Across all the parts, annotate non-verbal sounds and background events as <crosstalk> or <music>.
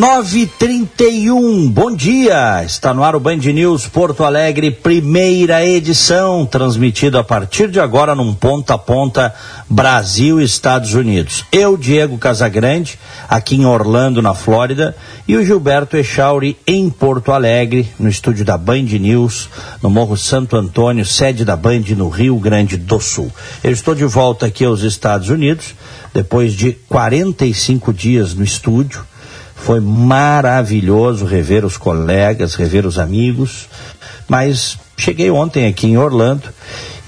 931, bom dia! Está no ar o Band News Porto Alegre, primeira edição, transmitido a partir de agora num ponta a ponta Brasil Estados Unidos. Eu, Diego Casagrande, aqui em Orlando, na Flórida, e o Gilberto Echauri em Porto Alegre, no estúdio da Band News, no Morro Santo Antônio, sede da Band no Rio Grande do Sul. Eu estou de volta aqui aos Estados Unidos, depois de 45 dias no estúdio foi maravilhoso rever os colegas, rever os amigos, mas cheguei ontem aqui em Orlando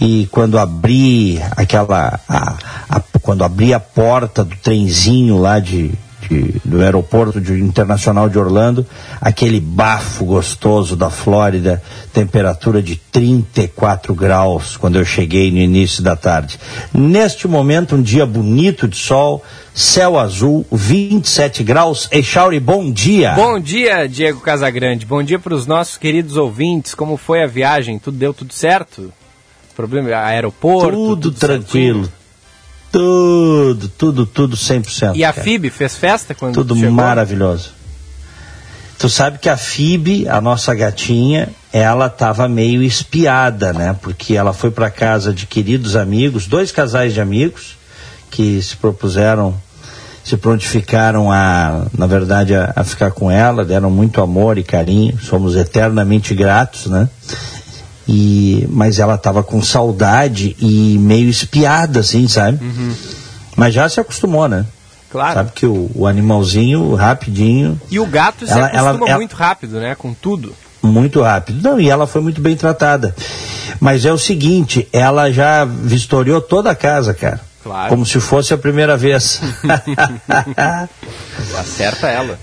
e quando abri aquela a, a, quando abri a porta do trenzinho lá de, de, do aeroporto de, internacional de Orlando, aquele bafo gostoso da Flórida, temperatura de 34 graus quando eu cheguei no início da tarde. Neste momento, um dia bonito de sol, céu azul, 27 graus. Echauri, bom dia. Bom dia, Diego Casagrande. Bom dia para os nossos queridos ouvintes. Como foi a viagem? Tudo deu tudo certo? Problema aeroporto? Tudo, tudo tranquilo. Certinho? Tudo, tudo, tudo 100%. E a cara. FIB fez festa quando Tudo chegou? maravilhoso. Tu sabe que a FIB, a nossa gatinha, ela estava meio espiada, né? Porque ela foi para casa de queridos amigos, dois casais de amigos que se propuseram, se prontificaram a, na verdade, a, a ficar com ela, deram muito amor e carinho, somos eternamente gratos, né? E, mas ela estava com saudade e meio espiada, assim, sabe? Uhum. Mas já se acostumou, né? Claro. Sabe que o, o animalzinho, rapidinho. E o gato se ela, acostuma ela, muito ela, rápido, né? Com tudo. Muito rápido. Não, e ela foi muito bem tratada. Mas é o seguinte, ela já vistoriou toda a casa, cara. Claro. Como se fosse a primeira vez. <laughs> Acerta ela.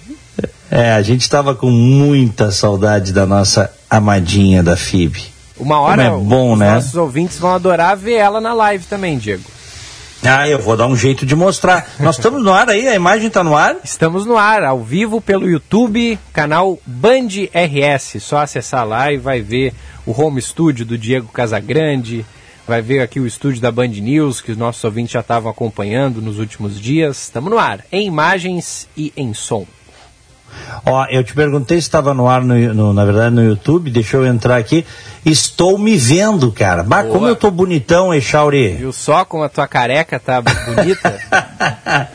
É, a gente estava com muita saudade da nossa amadinha da FIB. Uma hora Como é bom, os né? nossos ouvintes vão adorar ver ela na live também, Diego. Ah, eu vou dar um jeito de mostrar. Nós estamos no ar aí, a imagem está no ar? Estamos no ar, ao vivo pelo YouTube, canal Band RS. Só acessar lá e vai ver o home studio do Diego Casagrande, vai ver aqui o estúdio da Band News, que os nossos ouvintes já estavam acompanhando nos últimos dias. Estamos no ar, em imagens e em som. Ó, eu te perguntei se estava no ar, no, no, na verdade, no YouTube, deixa eu entrar aqui. Estou me vendo, cara. Bah, como eu tô bonitão, Echauri. Viu só como a tua careca tá bonita? <laughs>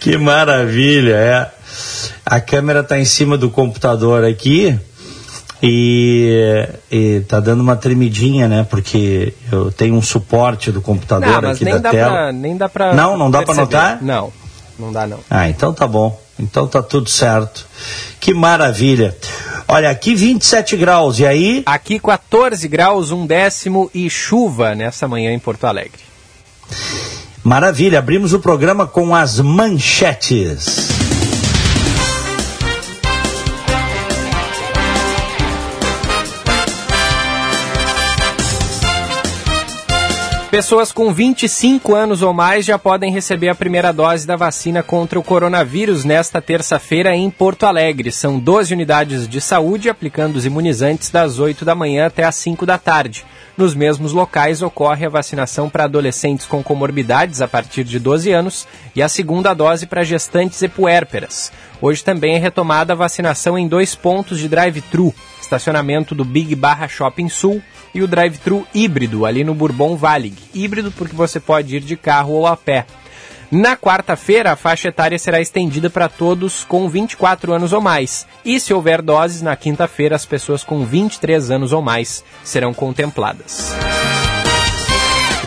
que maravilha, é. A câmera tá em cima do computador aqui e, e tá dando uma tremidinha, né? Porque eu tenho um suporte do computador não, aqui da tela. Pra, nem dá pra. Não, não dá para notar? Não, não dá não. Ah, então tá bom. Então tá tudo certo. Que maravilha. Olha, aqui 27 graus, e aí? Aqui 14 graus, um décimo e chuva nessa manhã em Porto Alegre. Maravilha, abrimos o programa com as manchetes. Pessoas com 25 anos ou mais já podem receber a primeira dose da vacina contra o coronavírus nesta terça-feira em Porto Alegre. São 12 unidades de saúde aplicando os imunizantes das 8 da manhã até as 5 da tarde. Nos mesmos locais ocorre a vacinação para adolescentes com comorbidades a partir de 12 anos e a segunda dose para gestantes e puérperas. Hoje também é retomada a vacinação em dois pontos de drive-thru, estacionamento do Big Barra Shopping Sul e o drive-thru híbrido ali no Bourbon Valig. Híbrido porque você pode ir de carro ou a pé. Na quarta-feira, a faixa etária será estendida para todos com 24 anos ou mais. E se houver doses, na quinta-feira, as pessoas com 23 anos ou mais serão contempladas.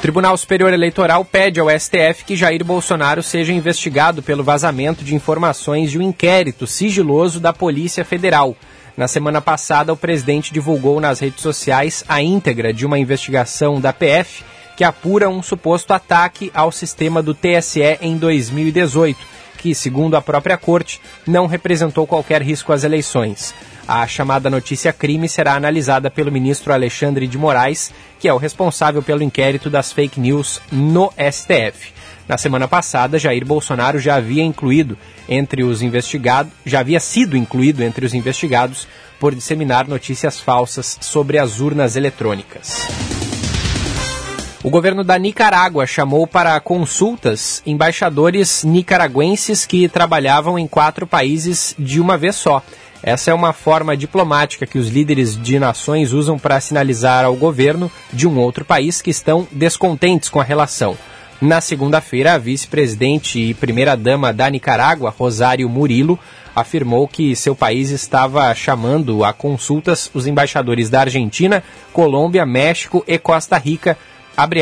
Tribunal Superior Eleitoral pede ao STF que Jair Bolsonaro seja investigado pelo vazamento de informações de um inquérito sigiloso da Polícia Federal. Na semana passada, o presidente divulgou nas redes sociais a íntegra de uma investigação da PF que apura um suposto ataque ao sistema do TSE em 2018, que, segundo a própria corte, não representou qualquer risco às eleições. A chamada notícia crime será analisada pelo ministro Alexandre de Moraes, que é o responsável pelo inquérito das fake news no STF. Na semana passada, Jair Bolsonaro já havia incluído entre os investigados, já havia sido incluído entre os investigados por disseminar notícias falsas sobre as urnas eletrônicas. O governo da Nicarágua chamou para consultas embaixadores nicaragüenses que trabalhavam em quatro países de uma vez só. Essa é uma forma diplomática que os líderes de nações usam para sinalizar ao governo de um outro país que estão descontentes com a relação. Na segunda-feira, a vice-presidente e primeira-dama da Nicarágua, Rosário Murilo, afirmou que seu país estava chamando a consultas os embaixadores da Argentina, Colômbia, México e Costa Rica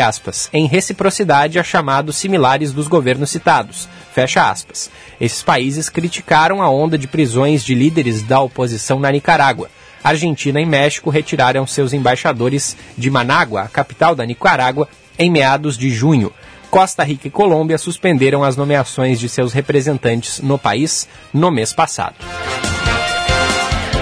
aspas, em reciprocidade a chamados similares dos governos citados, fecha aspas. Esses países criticaram a onda de prisões de líderes da oposição na Nicarágua. Argentina e México retiraram seus embaixadores de Manágua, a capital da Nicarágua, em meados de junho. Costa Rica e Colômbia suspenderam as nomeações de seus representantes no país no mês passado.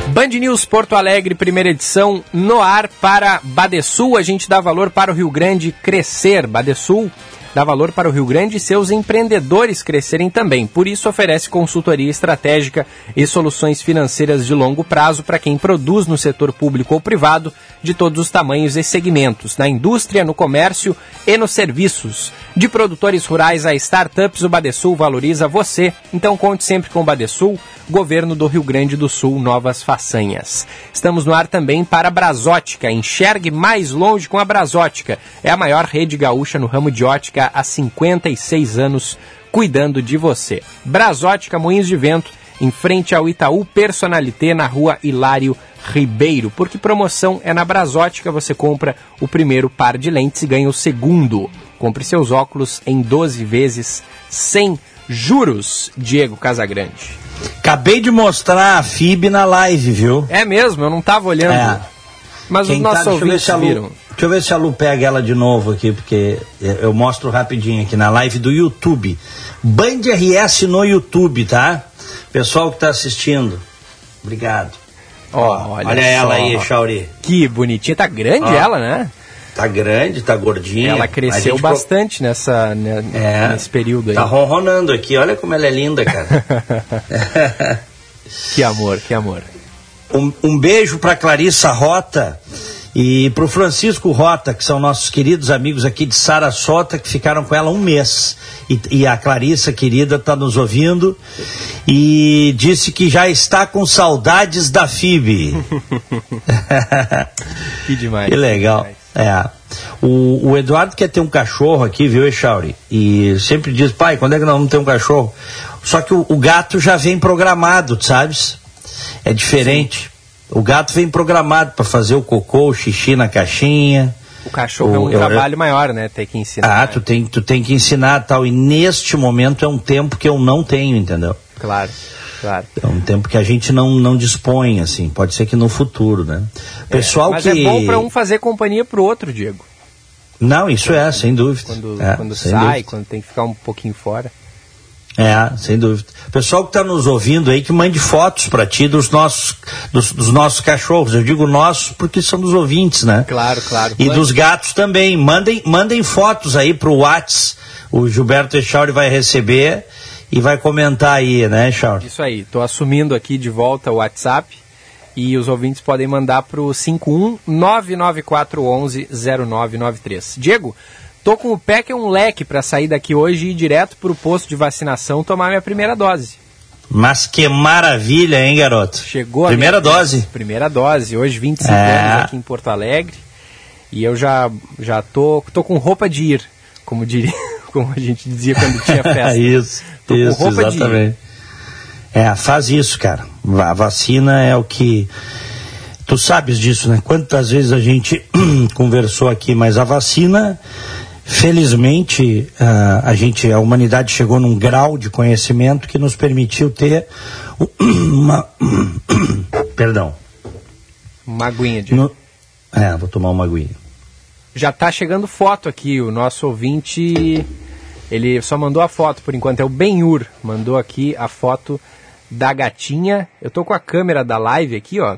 Band News Porto Alegre, primeira edição, no ar para Badesul. A gente dá valor para o Rio Grande crescer. Badesul dá valor para o Rio Grande e seus empreendedores crescerem também. Por isso, oferece consultoria estratégica e soluções financeiras de longo prazo para quem produz no setor público ou privado, de todos os tamanhos e segmentos, na indústria, no comércio e nos serviços. De produtores rurais a startups, o Badesul valoriza você. Então, conte sempre com o Badesul. Governo do Rio Grande do Sul, novas façanhas. Estamos no ar também para a Brasótica. Enxergue mais longe com a Brasótica. É a maior rede gaúcha no ramo de ótica há 56 anos, cuidando de você. Brasótica Moinhos de Vento, em frente ao Itaú Personalité, na rua Hilário Ribeiro. Porque promoção é na Brasótica, você compra o primeiro par de lentes e ganha o segundo. Compre seus óculos em 12 vezes sem juros, Diego Casagrande. Acabei de mostrar a FIB na live, viu? É mesmo, eu não estava olhando. É. Mas Quem os nossos tá, ouvintes viram. Deixa eu ver se a Lu pega ela de novo aqui, porque eu mostro rapidinho aqui na live do YouTube. Band RS no YouTube, tá? Pessoal que está assistindo, obrigado. Ó, olha, olha ela aí, Chauri. Que bonitinha, tá grande Ó. ela, né? Tá grande, tá gordinha. Ela cresceu bastante pro... nessa, né, é, nesse período aí. Tá ronronando aqui, olha como ela é linda, cara. <laughs> que amor, que amor. Um, um beijo para Clarissa Rota e para o Francisco Rota, que são nossos queridos amigos aqui de Sarasota, que ficaram com ela um mês. E, e a Clarissa, querida, está nos ouvindo e disse que já está com saudades da FIB. <laughs> que demais. Que legal. Que demais. É. O, o, Eduardo quer ter um cachorro aqui, viu, Echauri? E sempre diz, pai, quando é que nós vamos ter um cachorro? Só que o, o gato já vem programado, sabes? É diferente. Sim. O gato vem programado para fazer o cocô, o xixi na caixinha. O cachorro o, é um eu, trabalho eu, maior, né? Tem que ensinar. Ah, tu tem, tu tem que ensinar tal. E neste momento é um tempo que eu não tenho, entendeu? Claro. Claro. É um tempo que a gente não, não dispõe, assim. Pode ser que no futuro, né? É, Pessoal é, mas que... é bom para um fazer companhia pro outro, Diego. Não, isso é, sem dúvida. Quando, é, quando sai, dúvida. quando tem que ficar um pouquinho fora. É, sem dúvida. Pessoal que está nos ouvindo aí, que mande fotos para ti dos nossos, dos, dos, nossos cachorros. Eu digo nossos porque são dos ouvintes, né? Claro, claro. E dos gatos também. Mandem, mandem fotos aí pro Whats. O Gilberto Echauri vai receber e vai comentar aí, né, Charles? Isso aí, estou assumindo aqui de volta o WhatsApp e os ouvintes podem mandar para o 51994110993. Diego, tô com o pé que é um leque para sair daqui hoje e ir direto para o posto de vacinação tomar minha primeira dose. Mas que maravilha, hein, garoto? Chegou a primeira dose. Primeira dose, hoje 25 é. anos aqui em Porto Alegre. E eu já já tô, tô com roupa de ir, como diria, <laughs> como a gente dizia quando tinha <laughs> festa. isso. Tô isso, exatamente. De... É, faz isso, cara. A vacina é o que. Tu sabes disso, né? Quantas vezes a gente <clears throat> conversou aqui, mas a vacina, felizmente, uh, a gente, a humanidade chegou num grau de conhecimento que nos permitiu ter <clears throat> uma. <clears throat> Perdão. Uma aguinha, de... no... É, vou tomar uma aguinha. Já está chegando foto aqui, o nosso ouvinte Ele só mandou a foto por enquanto, é o Benhur. Mandou aqui a foto da gatinha. Eu tô com a câmera da live aqui, ó.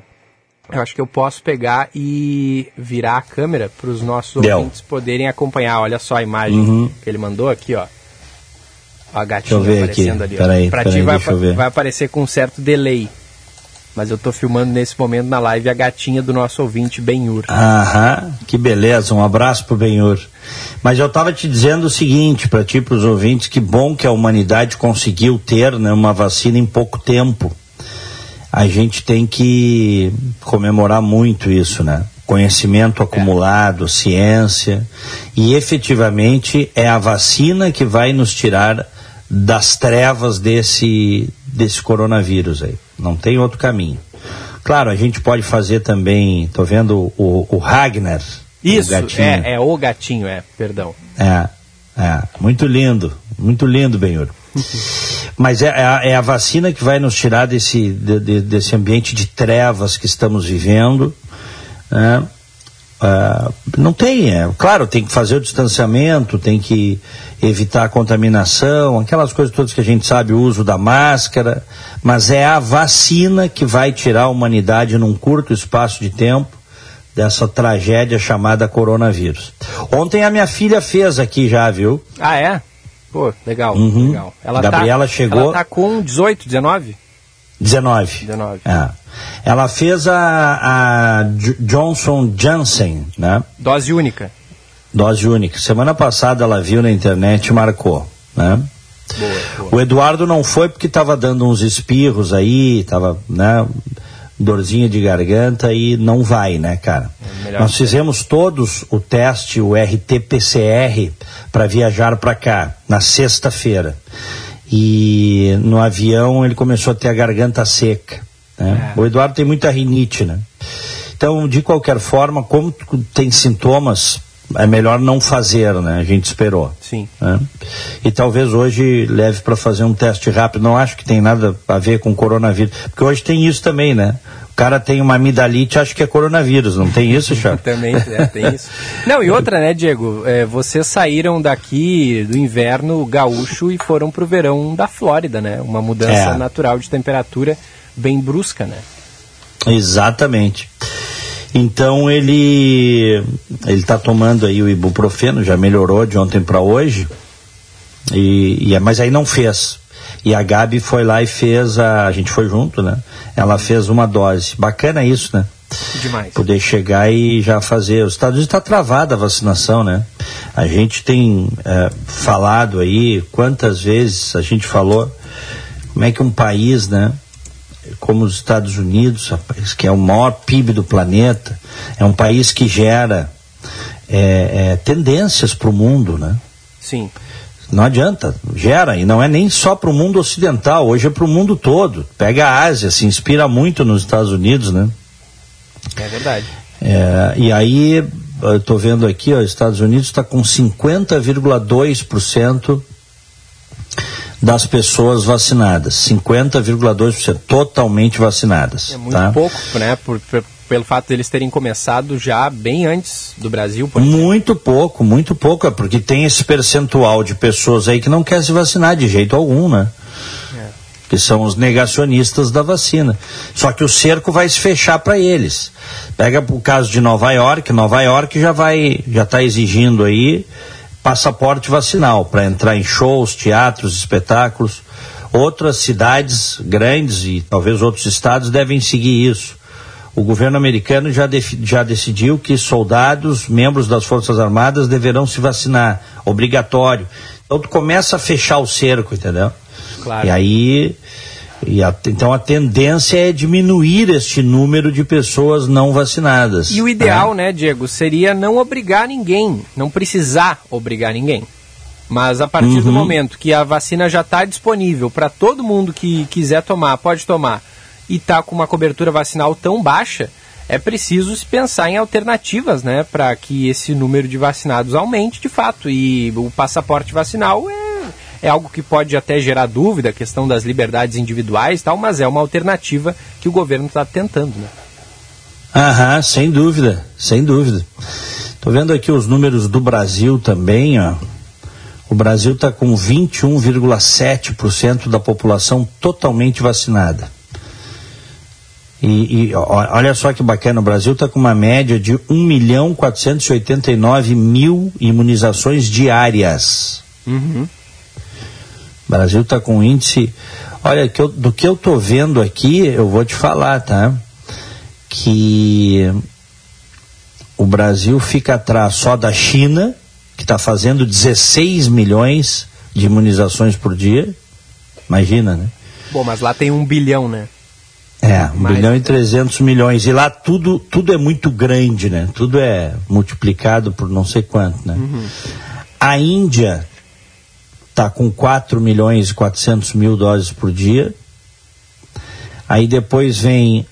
Eu acho que eu posso pegar e virar a câmera para os nossos Deu. ouvintes poderem acompanhar. Olha só a imagem Uhum. que ele mandou aqui, ó. A gatinha aparecendo aqui. ali. ó. Peraí, pra peraí, ti vai, vai aparecer com um certo delay. Mas eu tô filmando nesse momento na live a gatinha do nosso ouvinte Benhur. Aham, que beleza, um abraço pro Benhur. Mas eu estava te dizendo o seguinte, para ti, para os ouvintes, que bom que a humanidade conseguiu ter né, uma vacina em pouco tempo. A gente tem que comemorar muito isso, né? Conhecimento acumulado, ciência. E efetivamente é a vacina que vai nos tirar das trevas desse, desse coronavírus aí. Não tem outro caminho. Claro, a gente pode fazer também, tô vendo o, o Ragnar, Isso, o gatinho. é, é o gatinho, é, perdão. É, é, muito lindo, muito lindo, Benhur. Mas é, é a, é a vacina que vai nos tirar desse, de- de- desse ambiente de trevas que estamos vivendo. né? Ah, não tem, é, claro, tem que fazer o distanciamento, tem que evitar a contaminação, aquelas coisas todas que a gente sabe, o uso da máscara, mas é a vacina que vai tirar a humanidade num curto espaço de tempo dessa tragédia chamada coronavírus. Ontem a minha filha fez aqui já, viu? Ah, é? Pô, legal, Uhum. legal. Ela Gabriela tá, chegou- Ela tá com 18, 19? 19. 19. É. Ela fez a, a Johnson Janssen, né? Dose única. Dose única. Semana passada ela viu na internet e marcou, né? Boa, boa. O Eduardo não foi porque estava dando uns espirros aí, estava, né, dorzinha de garganta e não vai, né, cara? É Nós fizemos todos o teste, o RT-PCR, para viajar para cá, na sexta-feira. E no avião ele começou a ter a garganta seca. né? É. O Eduardo tem muita rinite, né? Então, de qualquer forma, como tem sintomas, é melhor não fazer, né? A gente esperou. Sim. né? E talvez hoje leve para fazer um teste rápido. Não acho que tem nada a ver com coronavírus. Porque hoje tem isso também, né? O cara tem uma amidalite, acha que é coronavírus. Não tem isso, Charles? <laughs> Também é, tem isso. Não, e outra, né, Diego? É, vocês saíram daqui do inverno gaúcho e foram pro verão da Flórida, né? Uma mudança É. natural de temperatura bem brusca, né? Exatamente. Então ele ele está tomando aí o ibuprofeno, já melhorou de ontem para hoje. E, e é- mas aí não fez. E a Gabi foi lá e fez a, a gente foi junto, né? Ela fez uma dose. Bacana isso, né? Demais. Poder chegar e já fazer. Os Estados Unidos está travada a vacinação, né? A gente tem eh, falado aí quantas vezes a gente falou como é que um país, né? Como os Estados Unidos, rapaz, que é o maior PIB do planeta, é um país que gera é, é, tendências para o mundo, né? Sim. Não adianta, gera, e não é nem só para o mundo ocidental, hoje é para o mundo todo. Pega a Ásia, se inspira muito nos Estados Unidos, né? É verdade. É, e aí, eu estou vendo aqui, ó, Estados Unidos está com 50,2% das pessoas vacinadas. 50,2% totalmente vacinadas. É muito tá? pouco, né? Por, por- pelo fato deles terem começado já bem antes do Brasil. Muito pouco, muito pouco, é porque tem esse percentual de pessoas aí que não quer se vacinar de jeito algum, né? É. Que são os negacionistas da vacina. Só que o cerco vai se fechar para eles. Pega o caso de Nova York, Nova York já vai, já está exigindo aí passaporte vacinal para entrar em shows, teatros, espetáculos. Outras cidades grandes e talvez outros estados devem seguir isso. O governo americano já, já decidiu que soldados, membros das Forças Armadas, deverão se vacinar, obrigatório. Então tu começa a fechar o cerco, entendeu? Claro. E aí, e a- então a tendência é diminuir este número de pessoas não vacinadas. E o ideal, né, Diego, seria não obrigar ninguém, não precisar obrigar ninguém. Mas a partir do Uhum. momento que a vacina já está disponível para todo mundo que quiser tomar, pode tomar, e está com uma cobertura vacinal tão baixa, é preciso se pensar em alternativas, né, para que esse número de vacinados aumente de fato. E o passaporte vacinal é, é algo que pode até gerar dúvida, a questão das liberdades individuais e tal, mas é uma alternativa que o governo está tentando, né? Aham, sem dúvida, sem dúvida. Tô vendo aqui os números do Brasil também, ó. O Brasil está com 21,7% da população totalmente vacinada. E, e, olha só que bacana, o Brasil está com uma média de 1 milhão 489 mil imunizações diárias. Uhum. O Brasil está com um índice. Olha, que eu, do que eu estou vendo aqui, eu vou te falar, tá? Que o Brasil fica atrás só da China, que está fazendo 16 milhões de imunizações por dia. Imagina, né? Bom, mas lá tem um bilhão, né? É, um Mais, bilhão e 300 milhões. E lá tudo, tudo é muito grande, né? Tudo é multiplicado por não sei quanto, né? Uhum. A Índia está com 4 milhões e 400 mil doses por dia. Aí depois vem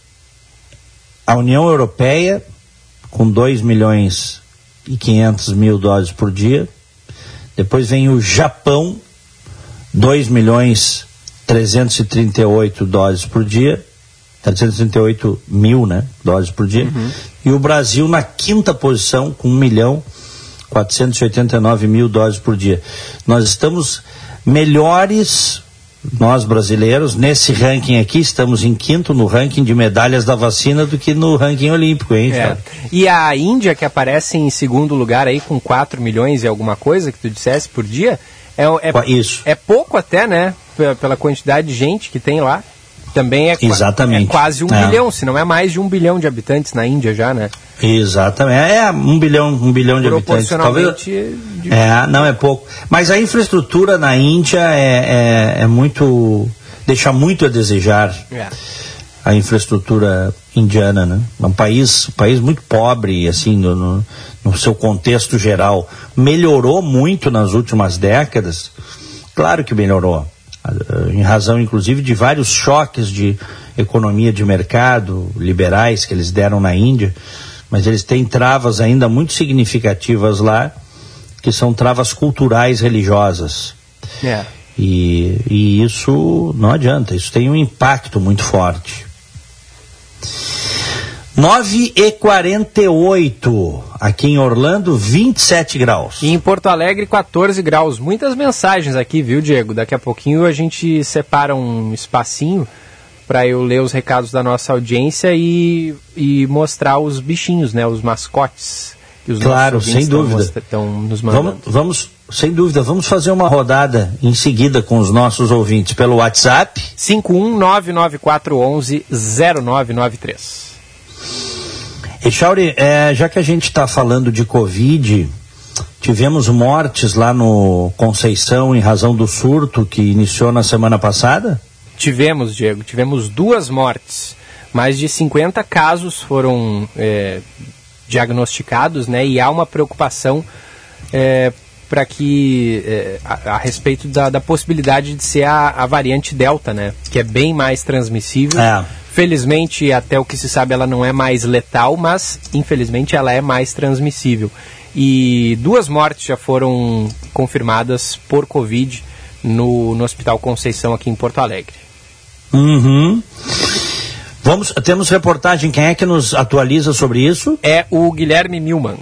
a União Europeia com 2 milhões e 500 mil doses por dia. Depois vem o Japão, 2 milhões 338 doses por dia. 738 mil né, doses por dia. Uhum. E o Brasil na quinta posição, com 1 milhão 489 mil doses por dia. Nós estamos melhores, nós brasileiros, nesse ranking aqui, estamos em quinto no ranking de medalhas da vacina do que no ranking olímpico, hein? É. E a Índia, que aparece em segundo lugar aí com 4 milhões e alguma coisa que tu dissesse por dia, é, é, Isso. é pouco até, né? Pela quantidade de gente que tem lá também é, Exatamente. é quase um é. bilhão, se não é mais de um bilhão de habitantes na Índia já, né? Exatamente. É um bilhão, um bilhão de habitantes. Talvez, de... É, não é pouco. Mas a infraestrutura na Índia é, é, é muito. deixa muito a desejar. É. A infraestrutura indiana, né? É um país, um país muito pobre, assim, no, no, no seu contexto geral. Melhorou muito nas últimas décadas. Claro que melhorou em razão inclusive de vários choques de economia de mercado liberais que eles deram na Índia, mas eles têm travas ainda muito significativas lá, que são travas culturais religiosas. É. E, e isso não adianta, isso tem um impacto muito forte. 9 e 48 aqui em Orlando, 27 graus. E em Porto Alegre, 14 graus. Muitas mensagens aqui, viu, Diego? Daqui a pouquinho a gente separa um espacinho para eu ler os recados da nossa audiência e, e mostrar os bichinhos, né? Os mascotes que os claro, sem dúvida. Estão nos mandando. Vamos, vamos, sem dúvida, vamos fazer uma rodada em seguida com os nossos ouvintes pelo WhatsApp. 51994110993. Echauri, é, já que a gente está falando de Covid, tivemos mortes lá no Conceição em razão do surto que iniciou na semana passada? Tivemos, Diego, tivemos duas mortes. Mais de 50 casos foram é, diagnosticados, né? E há uma preocupação é, para que é, a, a, respeito da, da, possibilidade de ser a, a, variante Delta, né? Que é bem mais transmissível. É. Felizmente, até o que se sabe, ela não é mais letal, mas infelizmente ela é mais transmissível. E duas mortes já foram confirmadas por Covid no, no Hospital Conceição aqui em Porto Alegre. Uhum. Vamos, temos reportagem, quem é que nos atualiza sobre isso? É o Guilherme Milman.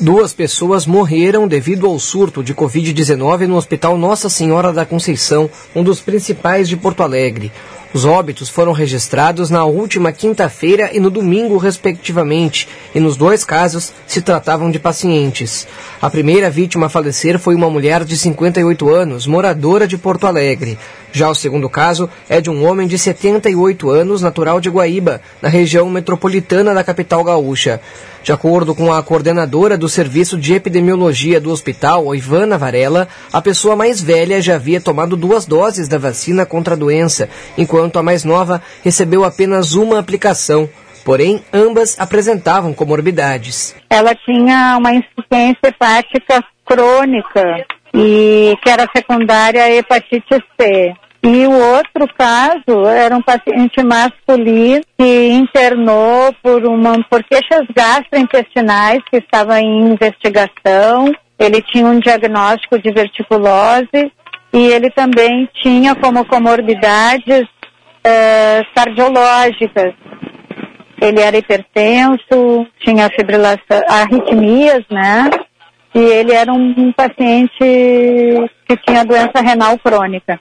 Duas pessoas morreram devido ao surto de Covid-19 no Hospital Nossa Senhora da Conceição, um dos principais de Porto Alegre. Os óbitos foram registrados na última quinta-feira e no domingo, respectivamente, e nos dois casos se tratavam de pacientes. A primeira vítima a falecer foi uma mulher de 58 anos, moradora de Porto Alegre. Já o segundo caso é de um homem de 78 anos, natural de Guaíba, na região metropolitana da capital gaúcha. De acordo com a coordenadora do Serviço de Epidemiologia do hospital, Ivana Varela, a pessoa mais velha já havia tomado duas doses da vacina contra a doença, enquanto a mais nova recebeu apenas uma aplicação. Porém, ambas apresentavam comorbidades. Ela tinha uma insuficiência hepática crônica e que era secundária à hepatite C. E o outro caso era um paciente masculino que internou por uma por queixas gastrointestinais que estava em investigação. Ele tinha um diagnóstico de verticulose e ele também tinha como comorbidades uh, cardiológicas. Ele era hipertenso, tinha fibrilação, arritmias, né? E ele era um paciente que tinha doença renal crônica.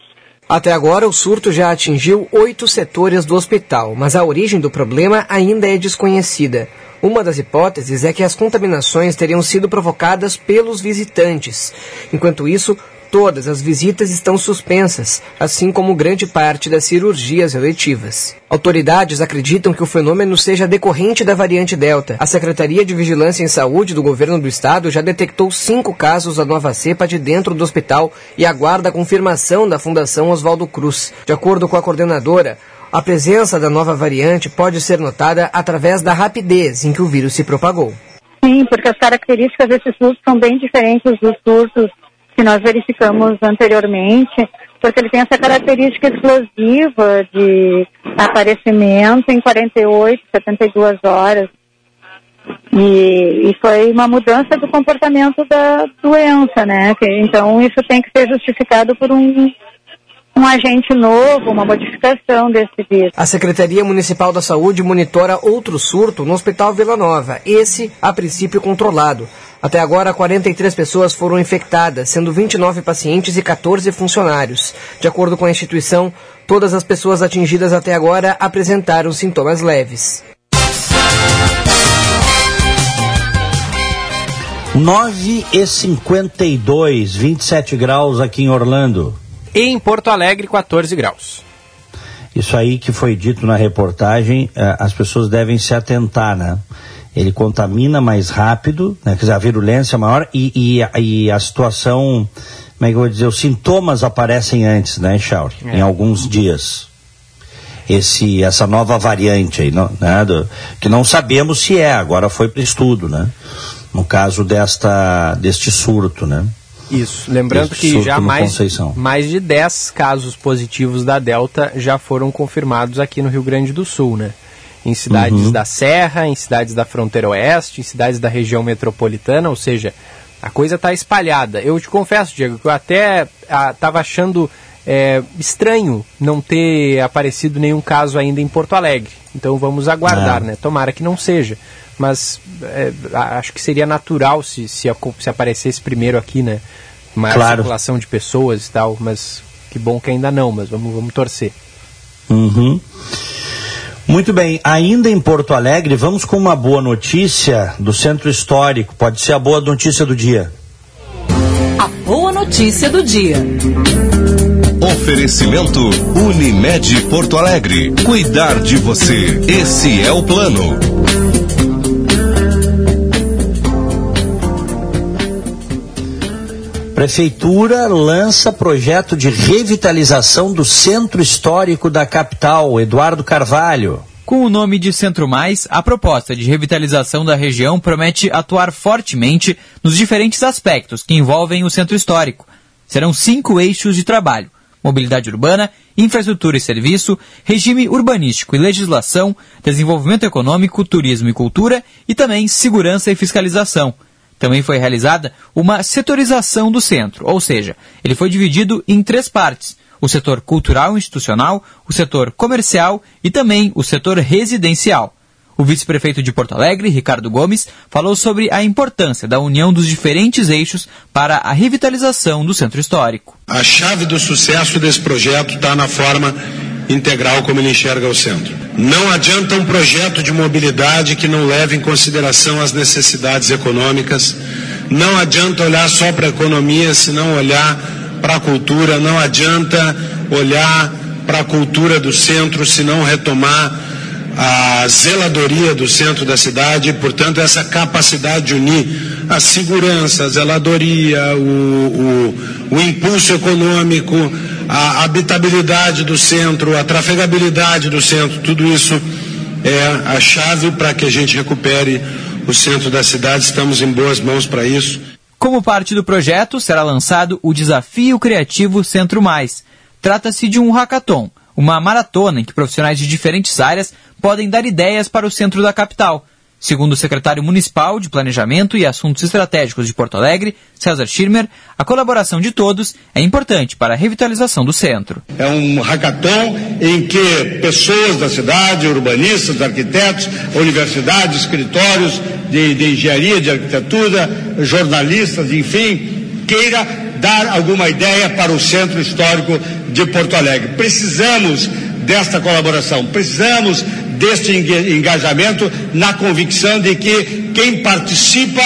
Até agora, o surto já atingiu oito setores do hospital, mas a origem do problema ainda é desconhecida. Uma das hipóteses é que as contaminações teriam sido provocadas pelos visitantes. Enquanto isso, todas as visitas estão suspensas, assim como grande parte das cirurgias eletivas. Autoridades acreditam que o fenômeno seja decorrente da variante Delta. A Secretaria de Vigilância em Saúde do governo do estado já detectou cinco casos da nova cepa de dentro do hospital e aguarda a confirmação da Fundação Oswaldo Cruz. De acordo com a coordenadora, a presença da nova variante pode ser notada através da rapidez em que o vírus se propagou. Sim, porque as características desse surto são bem diferentes dos surtos que nós verificamos anteriormente, porque ele tem essa característica explosiva de aparecimento em 48, 72 horas. E, e foi uma mudança do comportamento da doença, né? Então isso tem que ser justificado por um um agente novo, uma modificação desse vírus. A Secretaria Municipal da Saúde monitora outro surto no Hospital Vila Nova, esse a princípio controlado. Até agora, 43 pessoas foram infectadas, sendo 29 pacientes e 14 funcionários. De acordo com a instituição, todas as pessoas atingidas até agora apresentaram sintomas leves. 9 e 52, 27 graus aqui em Orlando. E em Porto Alegre, 14 graus. Isso aí que foi dito na reportagem, eh, as pessoas devem se atentar, né? Ele contamina mais rápido, né? quer dizer, a virulência é maior e, e, e a situação, como é que eu vou dizer, os sintomas aparecem antes, né, Shaur? É. Em alguns dias. Esse, essa nova variante aí, né, do, que não sabemos se é, agora foi para estudo, né? No caso desta, deste surto, né? Isso, lembrando que já mais, mais de 10 casos positivos da Delta já foram confirmados aqui no Rio Grande do Sul, né? Em cidades uhum. da Serra, em cidades da fronteira oeste, em cidades da região metropolitana, ou seja, a coisa está espalhada. Eu te confesso, Diego, que eu até estava achando é, estranho não ter aparecido nenhum caso ainda em Porto Alegre. Então vamos aguardar, é. né? Tomara que não seja. Mas é, acho que seria natural se, se, se, aparecesse primeiro aqui, né? Maior claro. circulação de pessoas e tal. Mas que bom que ainda não, mas vamos, vamos torcer. Uhum. Muito bem, ainda em Porto Alegre, vamos com uma boa notícia do Centro Histórico. Pode ser a boa notícia do dia. A boa notícia do dia. Oferecimento Unimed Porto Alegre. Cuidar de você. Esse é o plano. Prefeitura lança projeto de revitalização do centro histórico da capital, Eduardo Carvalho. Com o nome de Centro Mais, a proposta de revitalização da região promete atuar fortemente nos diferentes aspectos que envolvem o centro histórico. Serão cinco eixos de trabalho: mobilidade urbana, infraestrutura e serviço, regime urbanístico e legislação, desenvolvimento econômico, turismo e cultura e também segurança e fiscalização. Também foi realizada uma setorização do centro, ou seja, ele foi dividido em três partes: o setor cultural e institucional, o setor comercial e também o setor residencial. O vice-prefeito de Porto Alegre, Ricardo Gomes, falou sobre a importância da união dos diferentes eixos para a revitalização do centro histórico. A chave do sucesso desse projeto está na forma integral como ele enxerga o centro. Não adianta um projeto de mobilidade que não leve em consideração as necessidades econômicas. Não adianta olhar só para a economia, se não olhar para a cultura. Não adianta olhar para a cultura do centro, se não retomar a zeladoria do centro da cidade, portanto, essa capacidade de unir a segurança, a zeladoria, o, o, o impulso econômico, a habitabilidade do centro, a trafegabilidade do centro, tudo isso é a chave para que a gente recupere o centro da cidade. Estamos em boas mãos para isso. Como parte do projeto, será lançado o Desafio Criativo Centro Mais. Trata-se de um hackathon, uma maratona em que profissionais de diferentes áreas podem dar ideias para o centro da capital. Segundo o secretário municipal de Planejamento e Assuntos Estratégicos de Porto Alegre, César Schirmer, a colaboração de todos é importante para a revitalização do centro. É um hackathon em que pessoas da cidade, urbanistas, arquitetos, universidades, escritórios de, de engenharia, de arquitetura, jornalistas, enfim, queira dar alguma ideia para o centro histórico de Porto Alegre. Precisamos desta colaboração, precisamos deste engajamento na convicção de que quem participa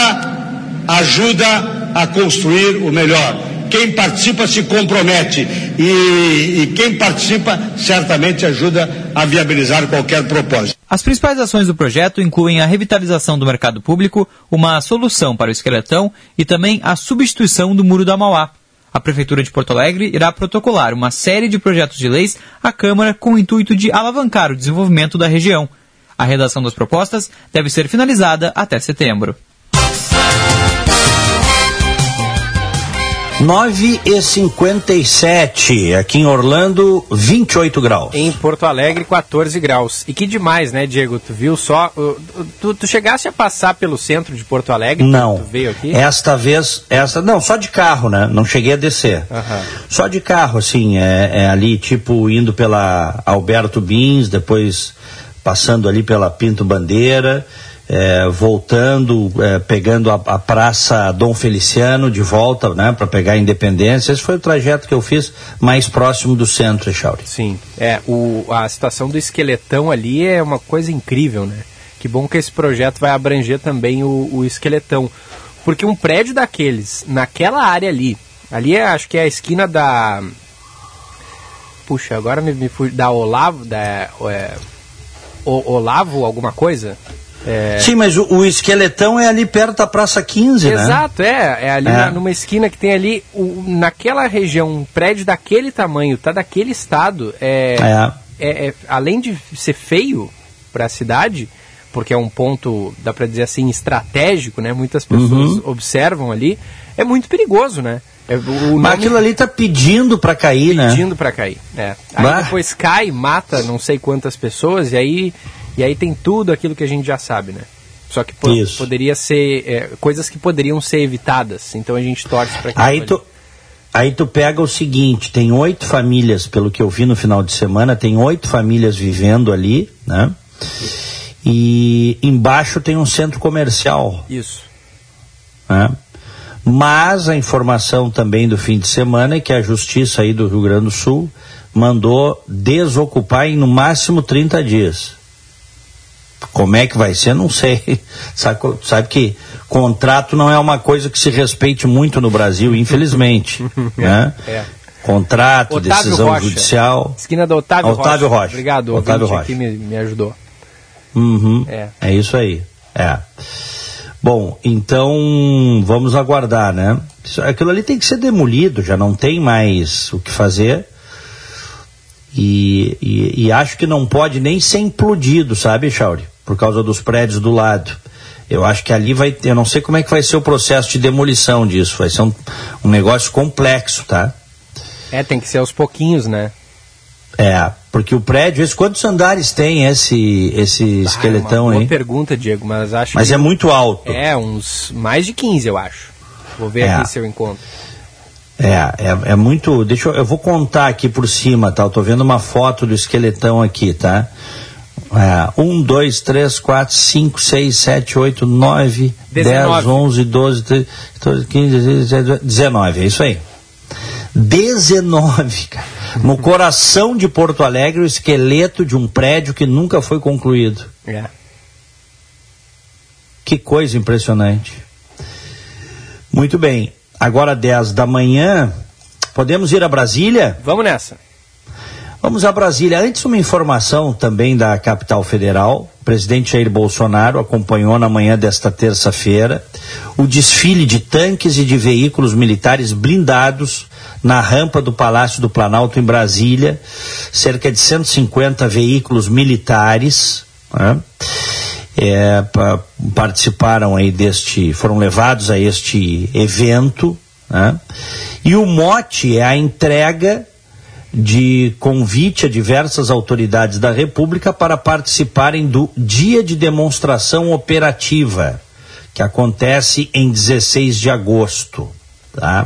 ajuda a construir o melhor. Quem participa se compromete e, e, quem participa certamente ajuda a viabilizar qualquer propósito. As principais ações do projeto incluem a revitalização do mercado público, uma solução para o esqueletão e também a substituição do muro da Mauá. A Prefeitura de Porto Alegre irá protocolar uma série de projetos de leis à Câmara com o intuito de alavancar o desenvolvimento da região. A redação das propostas deve ser finalizada até setembro. 9 e 57 aqui em Orlando, 28 graus. Em Porto Alegre, 14 graus. E que demais, né, Diego? Tu viu só. Tu, tu chegaste a passar pelo centro de Porto Alegre? Não. Tu veio aqui? Esta vez, esta, não, só de carro, né? Não cheguei a descer. Uhum. Só de carro, assim, é, é ali, tipo, indo pela Alberto Bins, depois passando ali pela Pinto Bandeira é, voltando, é, pegando a, a, Praça Dom Feliciano de volta, né, para pegar a Independência. Esse foi o trajeto que eu fiz mais próximo do centro, Echauri. Sim, é, o, a situação do esqueletão ali é uma coisa incrível, né? Que bom que esse projeto vai abranger também o, o esqueletão. Porque um prédio daqueles, naquela área ali, ali é, acho que é a esquina da. Puxa, agora me, me da Olavo, da. É, o, Olavo, alguma coisa? É... Sim, mas o, o, esqueletão é ali perto da Praça 15, Exato, né? Exato, é. É ali é. Na, numa esquina que tem ali, o, naquela região, um prédio daquele tamanho, tá daquele estado. É, é. é, é além de ser feio para a cidade, porque é um ponto, dá para dizer assim, estratégico, né? Muitas pessoas uhum. observam ali, é muito perigoso, né? É, o Mas aquilo ali tá pedindo para cair, pedindo né? Pedindo para cair, é. Aí bah. depois cai, mata não sei quantas pessoas, e aí e aí tem tudo aquilo que a gente já sabe, né? Só que poderia ser é, coisas que poderiam ser evitadas. Então a gente torce para que. Aí tu, aí tu pega o seguinte: tem oito famílias, pelo que eu vi no final de semana, tem oito famílias vivendo ali, né? E embaixo tem um centro comercial. Isso. Né? Mas a informação também do fim de semana é que a justiça aí do Rio Grande do Sul mandou desocupar em no máximo 30 dias. Como é que vai ser, não sei. <laughs> Sabe, sabe, que contrato não é uma coisa que se respeite muito no Brasil, infelizmente. <laughs> né? É. Contrato, Otávio decisão Rocha. judicial. Esquina do Otávio, Otávio Rocha. Rocha. Obrigado, Otávio Rocha. aqui me, me ajudou. Uhum. É. é isso aí. É. Bom, então vamos aguardar, né? Aquilo ali tem que ser demolido, já não tem mais o que fazer. E, e, e acho que não pode nem ser implodido, sabe, Chauri? Por causa dos prédios do lado. Eu acho que ali vai, eu não sei como é que vai ser o processo de demolição disso, vai ser um, um negócio complexo, tá? É, tem que ser aos pouquinhos, né? É, porque o prédio, esse, quantos andares tem esse esse ah, esqueletão uma aí? Boa pergunta, Diego, mas acho Mas é muito alto. É, uns mais de 15, eu acho. Vou ver é. aqui se eu encontro. É, é, é, muito. Deixa eu, eu vou contar aqui por cima, tá? Eu tô vendo uma foto do esqueletão aqui, tá? É, 1, 2, 3, 4, 5, 6, 7, 8, 9, 10, 11, 12, 13, 14, 15, 16, 19. É isso aí. 19, cara. No <laughs> coração de Porto Alegre, o esqueleto de um prédio que nunca foi concluído. É. Que coisa impressionante. Muito bem. Agora 10 da manhã. Podemos ir a Brasília? Vamos nessa. Vamos a Brasília. Antes, uma informação também da capital federal. O presidente Jair Bolsonaro acompanhou na manhã desta terça-feira o desfile de tanques e de veículos militares blindados na rampa do Palácio do Planalto, em Brasília. Cerca de 150 veículos militares. Né? É, participaram aí deste, foram levados a este evento, né? e o mote é a entrega de convite a diversas autoridades da República para participarem do Dia de Demonstração Operativa, que acontece em 16 de agosto. Tá?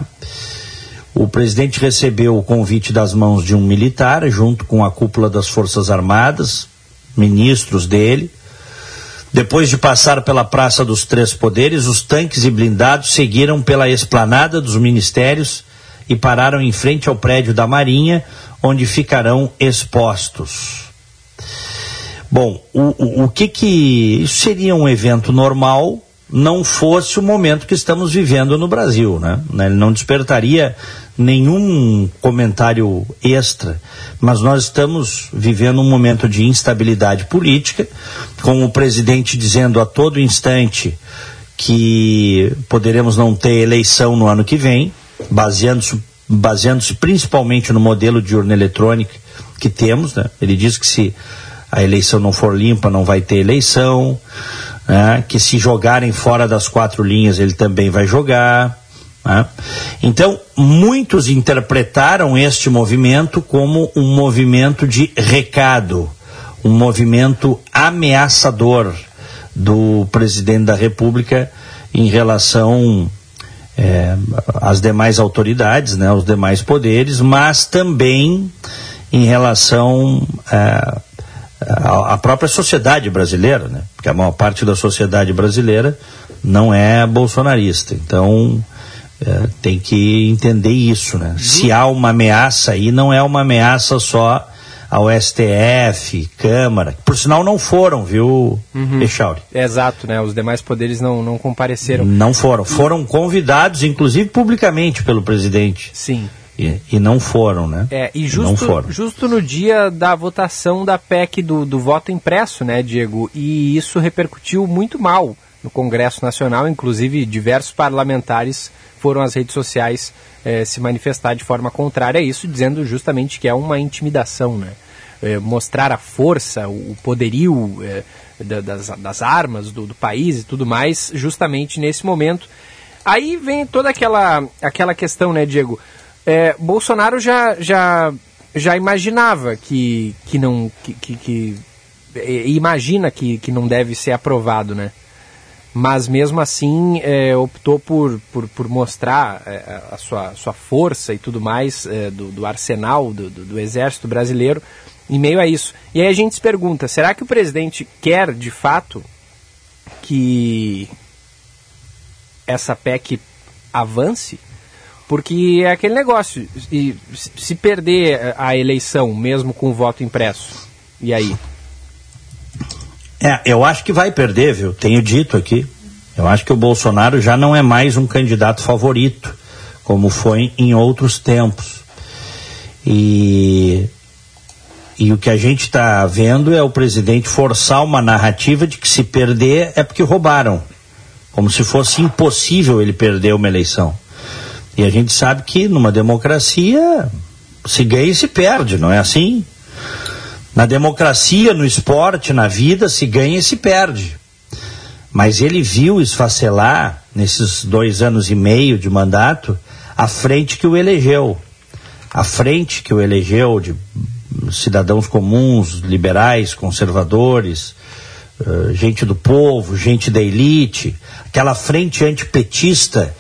O presidente recebeu o convite das mãos de um militar, junto com a cúpula das Forças Armadas, ministros dele. Depois de passar pela Praça dos Três Poderes, os tanques e blindados seguiram pela esplanada dos ministérios e pararam em frente ao prédio da Marinha, onde ficarão expostos. Bom, o, o, o que que. Isso seria um evento normal, não fosse o momento que estamos vivendo no Brasil, né? Ele não despertaria nenhum comentário extra, mas nós estamos vivendo um momento de instabilidade política, com o presidente dizendo a todo instante que poderemos não ter eleição no ano que vem, baseando-se baseando principalmente no modelo de urna eletrônica que temos. Né? Ele diz que se a eleição não for limpa, não vai ter eleição, né? que se jogarem fora das quatro linhas, ele também vai jogar. Né? Então, muitos interpretaram este movimento como um movimento de recado, um movimento ameaçador do presidente da República em relação é, às demais autoridades, né, aos demais poderes, mas também em relação é, à própria sociedade brasileira, né, porque a maior parte da sociedade brasileira não é bolsonarista. Então, é, tem que entender isso, né? Se há uma ameaça aí, não é uma ameaça só ao STF, Câmara, por sinal não foram, viu, uhum. Echauri? Exato, né? Os demais poderes não, não compareceram. Não foram. Foram convidados, inclusive publicamente, pelo presidente. Sim. E, e não foram, né? É, e justo, justo no dia da votação da PEC do, do voto impresso, né, Diego? E isso repercutiu muito mal no Congresso Nacional, inclusive diversos parlamentares foram às redes sociais eh, se manifestar de forma contrária a isso, dizendo justamente que é uma intimidação, né? Eh, mostrar a força, o poderio eh, das, das, armas do, do, país e tudo mais, justamente nesse momento. Aí vem toda aquela, aquela questão, né, Diego? Bolsonaro já, já, já imaginava que, que não. que, que, que imagina que, que não deve ser aprovado, né? mas mesmo assim é, optou por, por, por mostrar é, a sua, sua força e tudo mais é, do, do, arsenal do, do, do, exército brasileiro em meio a isso. E aí a gente se pergunta, será que o presidente quer de fato que essa PEC avance? Porque é aquele negócio, e se perder a eleição mesmo com o voto impresso, e aí? É, eu acho que vai perder, viu? Tenho dito aqui. Eu acho que o Bolsonaro já não é mais um candidato favorito, como foi em outros tempos. E, e o que a gente está vendo é o presidente forçar uma narrativa de que se perder é porque roubaram. Como se fosse impossível ele perder uma eleição. E a gente sabe que numa democracia se ganha e se perde, não é assim? Na democracia, no esporte, na vida, se ganha e se perde. Mas ele viu esfacelar, nesses dois anos e meio de mandato, a frente que o elegeu. A frente que o elegeu de cidadãos comuns, liberais, conservadores, uh, gente do povo, gente da elite, aquela frente antipetista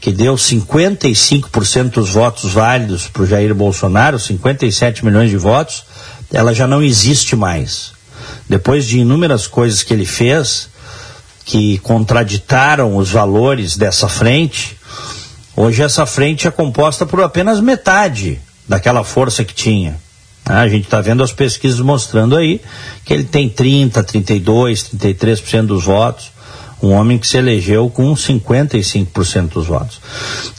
que deu 55% dos votos válidos para o Jair Bolsonaro, 57 milhões de votos, ela já não existe mais. Depois de inúmeras coisas que ele fez, que contraditaram os valores dessa frente, hoje essa frente é composta por apenas metade daquela força que tinha. Ah, a gente está vendo as pesquisas mostrando aí que ele tem 30, 32, 33% dos votos. Um homem que se elegeu com 55% dos votos.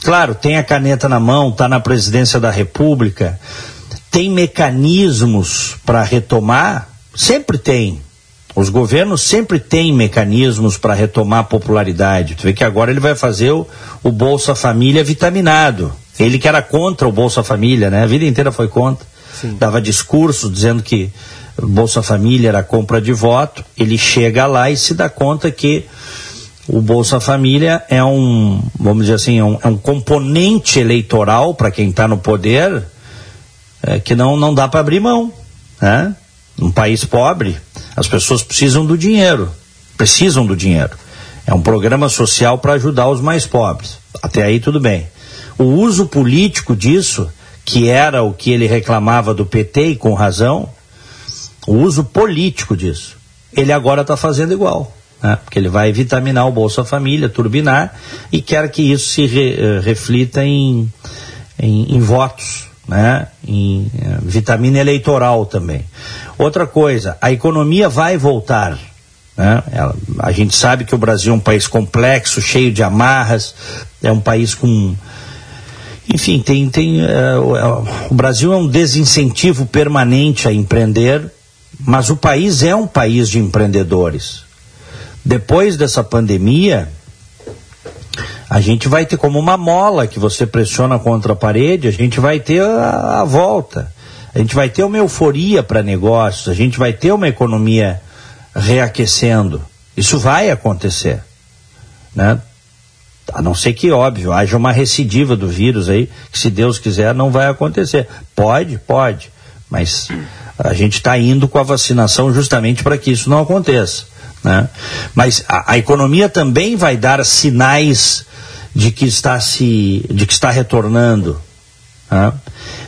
Claro, tem a caneta na mão, está na presidência da República, tem mecanismos para retomar? Sempre tem. Os governos sempre têm mecanismos para retomar a popularidade. Tu vê que agora ele vai fazer o, o, Bolsa Família vitaminado. Ele que era contra o Bolsa Família, né? A vida inteira foi contra. Sim. Dava discursos dizendo que Bolsa Família era compra de voto. Ele chega lá e se dá conta que o Bolsa Família é um, vamos dizer assim, é um, é um componente eleitoral para quem está no poder é, que não, não dá para abrir mão. Né? Num país pobre, as pessoas precisam do dinheiro. Precisam do dinheiro. É um programa social para ajudar os mais pobres. Até aí tudo bem. O uso político disso, que era o que ele reclamava do PT e com razão, o uso político disso, ele agora está fazendo igual. Né? Porque ele vai vitaminar o Bolsa Família, turbinar, e quer que isso se re, uh, reflita em, em, em, votos, né? em uh, vitamina eleitoral também. Outra coisa, a economia vai voltar. Né? A gente sabe que o Brasil é um país complexo, cheio de amarras, é um país com. Enfim, tem, tem, uh, o Brasil é um desincentivo permanente a empreender, mas o país é um país de empreendedores. Depois dessa pandemia, a gente vai ter como uma mola que você pressiona contra a parede, a gente vai ter a, a volta. A gente vai ter uma euforia para negócios, a gente vai ter uma economia reaquecendo. Isso vai acontecer. Né? A não ser que, óbvio, haja uma recidiva do vírus aí, que se Deus quiser não vai acontecer. Pode, pode, mas a gente está indo com a vacinação justamente para que isso não aconteça. Né? Mas a, a, economia também vai dar sinais de que está se, de que está retornando. Né?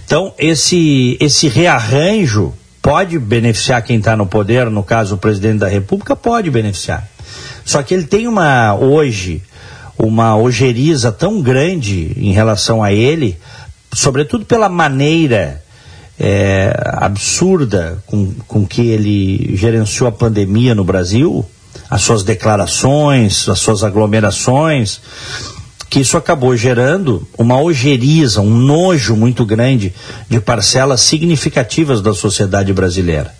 Então esse esse rearranjo pode beneficiar quem está no poder, no caso o presidente da República pode beneficiar. Só que ele tem uma hoje uma ojeriza tão grande em relação a ele, sobretudo pela maneira é, absurda com, com que ele gerenciou a pandemia no Brasil, as suas declarações, as suas aglomerações, que isso acabou gerando uma ojeriza, um nojo muito grande de parcelas significativas da sociedade brasileira.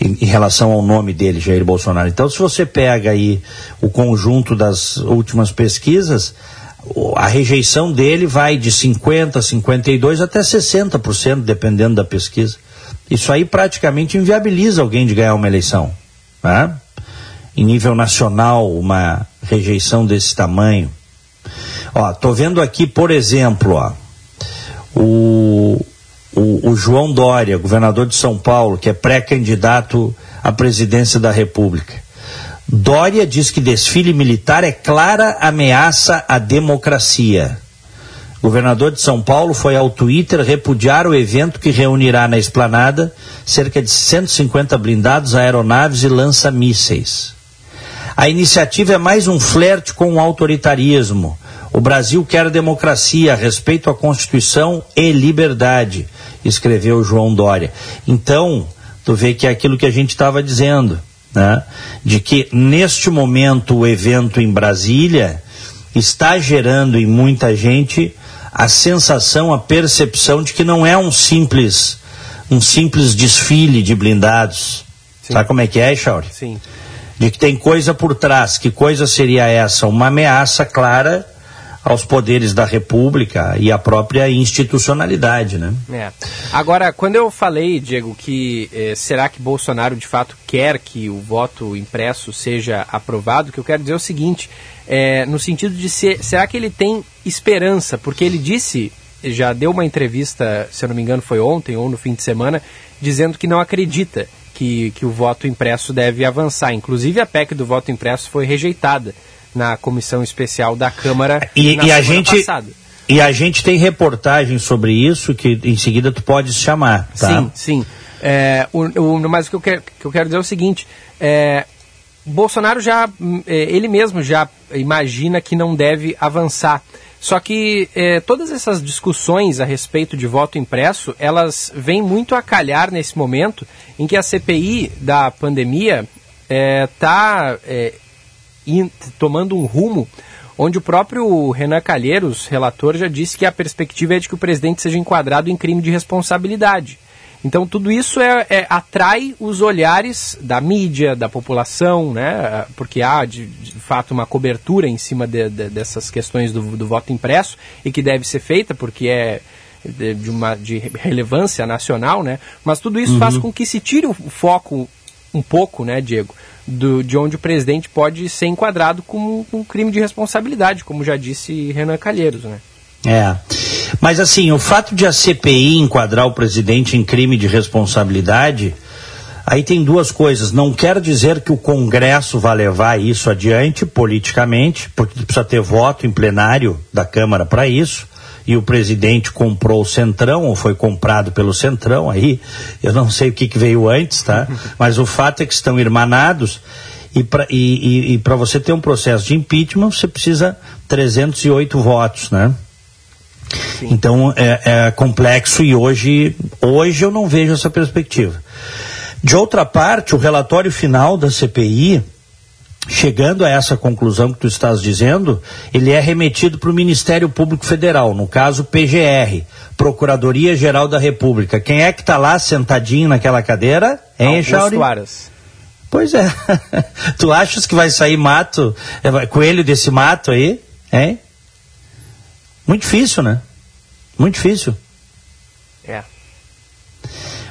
Em, em, relação ao nome dele, Jair Bolsonaro. Então, se você pega aí o conjunto das últimas pesquisas, a rejeição dele vai de 50%, 52% até 60%, dependendo da pesquisa. Isso aí praticamente inviabiliza alguém de ganhar uma eleição. Né? Em nível nacional, uma rejeição desse tamanho. Ó, tô vendo aqui, por exemplo, ó, o, o, o João Dória, governador de São Paulo, que é pré-candidato à presidência da República. Dória diz que desfile militar é clara ameaça à democracia. O governador de São Paulo foi ao Twitter repudiar o evento que reunirá na esplanada cerca de 150 blindados, aeronaves e lança-mísseis. A iniciativa é mais um flerte com o autoritarismo. O Brasil quer democracia, respeito à Constituição e liberdade, escreveu João Dória. Então, tu vê que é aquilo que a gente estava dizendo né, de que neste momento o evento em Brasília está gerando em muita gente a sensação, a percepção de que não é um simples um simples desfile de blindados. Sim. Sabe como é que é, Chauri? Sim. De que tem coisa por trás. Que coisa seria essa? Uma ameaça clara aos poderes da República e à própria institucionalidade, né? É. Agora, quando eu falei, Diego, que eh, será que Bolsonaro de fato quer que o voto impresso seja aprovado, o que eu quero dizer é o seguinte, é, no sentido de ser, será que ele tem esperança? Porque ele disse, já deu uma entrevista, se eu não me engano foi ontem ou no fim de semana, dizendo que não acredita que, que o voto impresso deve avançar. Inclusive a PEC do voto impresso foi rejeitada na comissão especial da Câmara e, na e a gente passada. E a gente tem reportagem sobre isso que em seguida tu pode chamar, tá? Sim, sim. É, o, o, mas o que eu, quero, que eu quero dizer é o seguinte: é, Bolsonaro já, é, ele mesmo já imagina que não deve avançar. Só que é, todas essas discussões a respeito de voto impresso, elas vêm muito a calhar nesse momento em que a CPI da pandemia está tomando um rumo onde o próprio Renan Calheiros, relator, já disse que a perspectiva é de que o presidente seja enquadrado em crime de responsabilidade. Então tudo isso é, é, atrai os olhares da mídia, da população, né? porque há de, de fato uma cobertura em cima de, de, dessas questões do, do, voto impresso e que deve ser feita porque é de, uma de relevância nacional, né? mas tudo isso uhum. faz com que se tire o foco um pouco, né, Diego, do, de onde o presidente pode ser enquadrado como um crime de responsabilidade, como já disse Renan Calheiros, né? É. Mas assim, o fato de a CPI enquadrar o presidente em crime de responsabilidade, aí tem duas coisas. Não quer dizer que o Congresso vai levar isso adiante politicamente, porque precisa ter voto em plenário da Câmara para isso. E o presidente comprou o Centrão, ou foi comprado pelo Centrão, aí eu não sei o que, que veio antes, tá? <laughs> Mas o fato é que estão irmanados. E para você ter um processo de impeachment, você precisa 308 votos, né? Sim. Então é, é, complexo e hoje, hoje eu não vejo essa perspectiva. De outra parte, o relatório final da CPI, chegando a essa conclusão que tu estás dizendo, ele é remetido para o Ministério Público Federal, no caso PGR, Procuradoria Geral da República. Quem é que está lá sentadinho naquela cadeira? Hein, Chauri? Pois é. <laughs> tu achas que vai sair mato, é, coelho desse mato aí? Hein? Muito difícil, né? Muito difícil. É.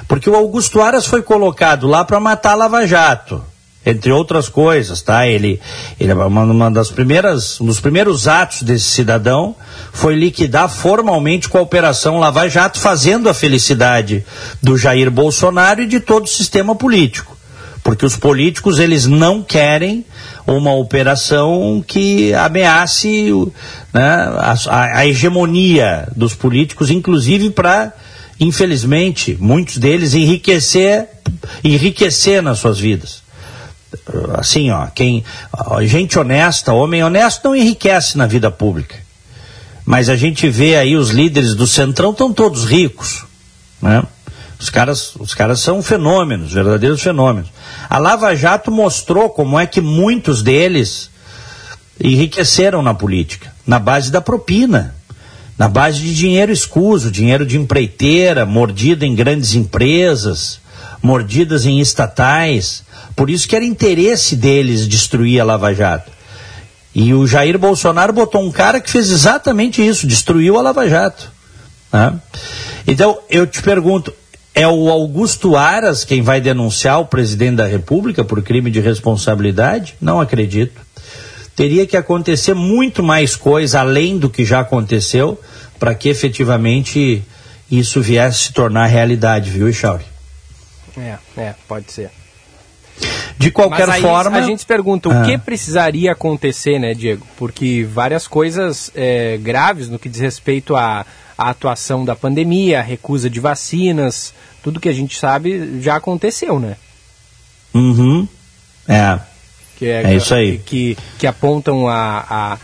Porque o Augusto Aras foi colocado lá para matar a Lava Jato, entre outras coisas, tá? Ele, ele uma, uma das primeiras, um dos primeiros atos desse cidadão foi liquidar formalmente com a operação Lava Jato, fazendo a felicidade do Jair Bolsonaro e de todo o sistema político porque os políticos eles não querem uma operação que ameace né, a, a, hegemonia dos políticos, inclusive para, infelizmente, muitos deles enriquecer, enriquecer nas suas vidas. Assim, ó, quem, ó, gente honesta, homem honesto não enriquece na vida pública. Mas a gente vê aí os líderes do Centrão estão todos ricos, né? Os caras, os caras são fenômenos, verdadeiros fenômenos. A Lava Jato mostrou como é que muitos deles enriqueceram na política, na base da propina, na base de dinheiro escuso, dinheiro de empreiteira, mordida em grandes empresas, mordidas em estatais. Por isso que era interesse deles destruir a Lava Jato. E o Jair Bolsonaro botou um cara que fez exatamente isso, destruiu a Lava Jato. Né? Então, eu te pergunto, é o Augusto Aras quem vai denunciar o presidente da República por crime de responsabilidade? Não acredito. Teria que acontecer muito mais coisa além do que já aconteceu para que efetivamente isso viesse se tornar realidade, viu, Chauri? É, é, pode ser. De qualquer aí, forma. A gente se pergunta ah. o que precisaria acontecer, né, Diego? Porque várias coisas é, graves no que diz respeito à, à atuação da pandemia, a recusa de vacinas, tudo que a gente sabe já aconteceu, né? Uhum. É. Que é, é isso aí. Que, que apontam a, a,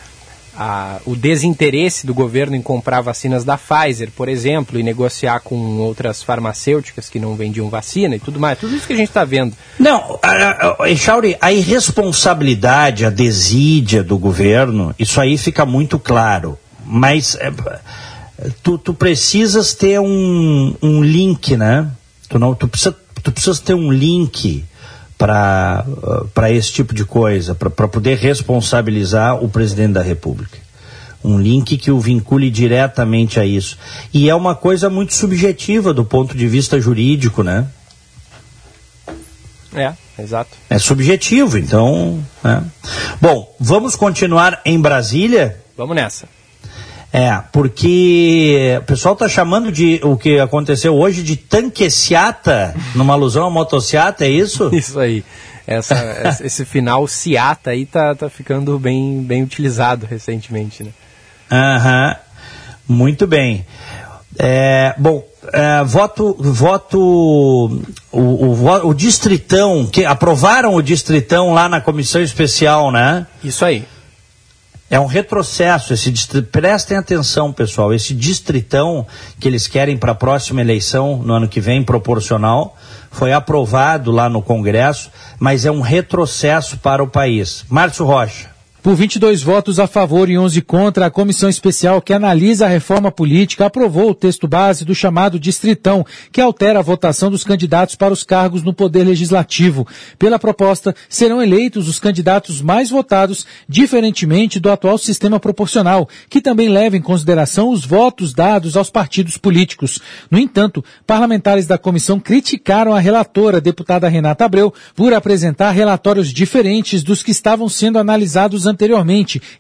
a, o desinteresse do governo em comprar vacinas da Pfizer, por exemplo, e negociar com outras farmacêuticas que não vendiam vacina e tudo mais. Tudo isso que a gente está vendo. Não, Echauri, a irresponsabilidade, a desídia do governo, isso aí fica muito claro. Mas. É, tu, tu precisas ter um, um link, né? Tu, não, tu, precisa, tu precisas ter um link para uh, esse tipo de coisa, para poder responsabilizar o presidente da República. Um link que o vincule diretamente a isso. E é uma coisa muito subjetiva do ponto de vista jurídico, né? É, exato. É subjetivo, então. Né? Bom, vamos continuar em Brasília? Vamos nessa. É, porque o pessoal está chamando de o que aconteceu hoje de tanqueciata, numa alusão à motociata, é isso? <laughs> Isso aí. Essa, <laughs> esse final ciata aí tá, tá ficando bem, bem utilizado recentemente, né? Aham, muito bem. É, bom, é, voto, voto o, o, o, distritão, que aprovaram o distritão lá na comissão especial, né? Isso aí. É um retrocesso. Esse. Prestem atenção, pessoal. Esse distritão que eles querem para a próxima eleição, no ano que vem, proporcional, foi aprovado lá no Congresso, mas é um retrocesso para o país. Márcio Rocha. Por 22 votos a favor e 11 contra, a comissão especial que analisa a reforma política aprovou o texto base do chamado Distritão, que altera a votação dos candidatos para os cargos no Poder Legislativo. Pela proposta, serão eleitos os candidatos mais votados, diferentemente do atual sistema proporcional, que também leva em consideração os votos dados aos partidos políticos. No entanto, parlamentares da comissão criticaram a relatora, deputada Renata Abreu, por apresentar relatórios diferentes dos que estavam sendo analisados anteriormente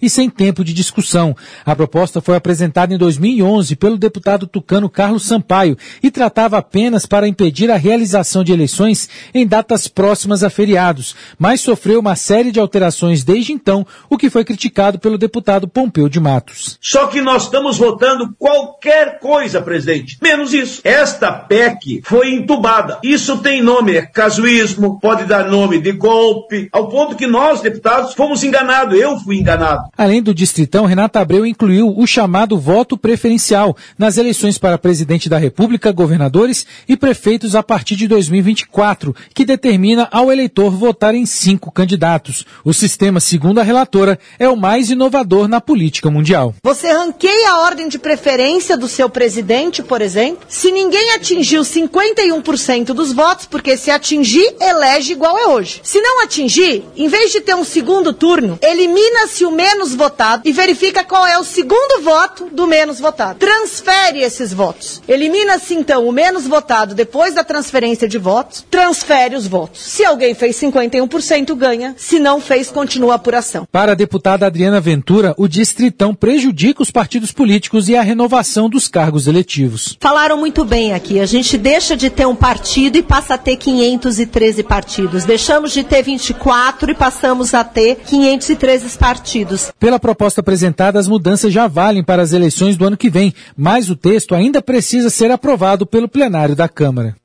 e sem tempo de discussão. A proposta foi apresentada em 2011 pelo deputado tucano Carlos Sampaio e tratava apenas para impedir a realização de eleições em datas próximas a feriados, mas sofreu uma série de alterações desde então, o que foi criticado pelo deputado Pompeu de Matos. Só que nós estamos votando qualquer coisa, presidente, menos isso. Esta PEC foi entubada. Isso tem nome, é casuísmo, pode dar nome de golpe, ao ponto que nós, deputados, fomos enganados. Eu fui enganado. Além do Distritão, Renata Abreu incluiu o chamado voto preferencial nas eleições para presidente da República, governadores e prefeitos a partir de 2024, que determina ao eleitor votar em cinco candidatos. O sistema, segundo a relatora, é o mais inovador na política mundial. Você ranqueia a ordem de preferência do seu presidente, por exemplo. Se ninguém atingiu 51% dos votos, porque se atingir, elege igual é hoje. Se não atingir, em vez de ter um segundo turno, elimina-se o menos votado e verifica qual é o segundo voto do menos votado. Transfere esses votos. Elimina-se então o menos votado depois da transferência de votos, transfere os votos. Se alguém fez 51%, ganha. Se não fez, continua a apuração. Para a deputada Adriana Ventura, o distritão prejudica os partidos políticos e a renovação dos cargos eletivos. Falaram muito bem aqui. A gente deixa de ter um partido e passa a ter 513 partidos. Deixamos de ter 24 e passamos a ter 513 partidos. Pela proposta apresentada, as mudanças já valem para as eleições do ano que vem, mas o texto ainda precisa ser aprovado pelo plenário da Câmara.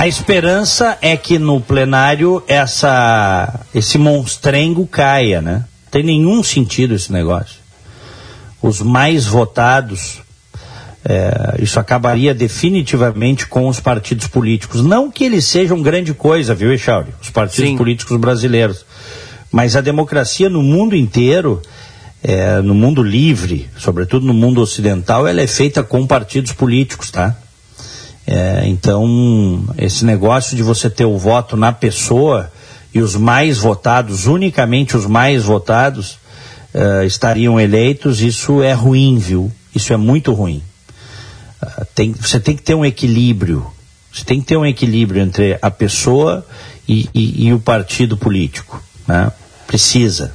A esperança é que no plenário essa, esse monstrengo caia, né? Não tem nenhum sentido esse negócio. Os mais votados, é, isso acabaria definitivamente com os partidos políticos. Não que eles sejam grande coisa, viu, Echauri? Os partidos Sim. políticos brasileiros. Mas a democracia no mundo inteiro, é, no mundo livre, sobretudo no mundo ocidental, ela é feita com partidos políticos, tá? É, então, esse negócio de você ter o voto na pessoa e os mais votados, unicamente os mais votados, uh, estariam eleitos, isso é ruim, viu? Isso é muito ruim. Tem, você tem que ter um equilíbrio. Você tem que ter um equilíbrio entre a pessoa e, e, e o partido político. Né? Precisa.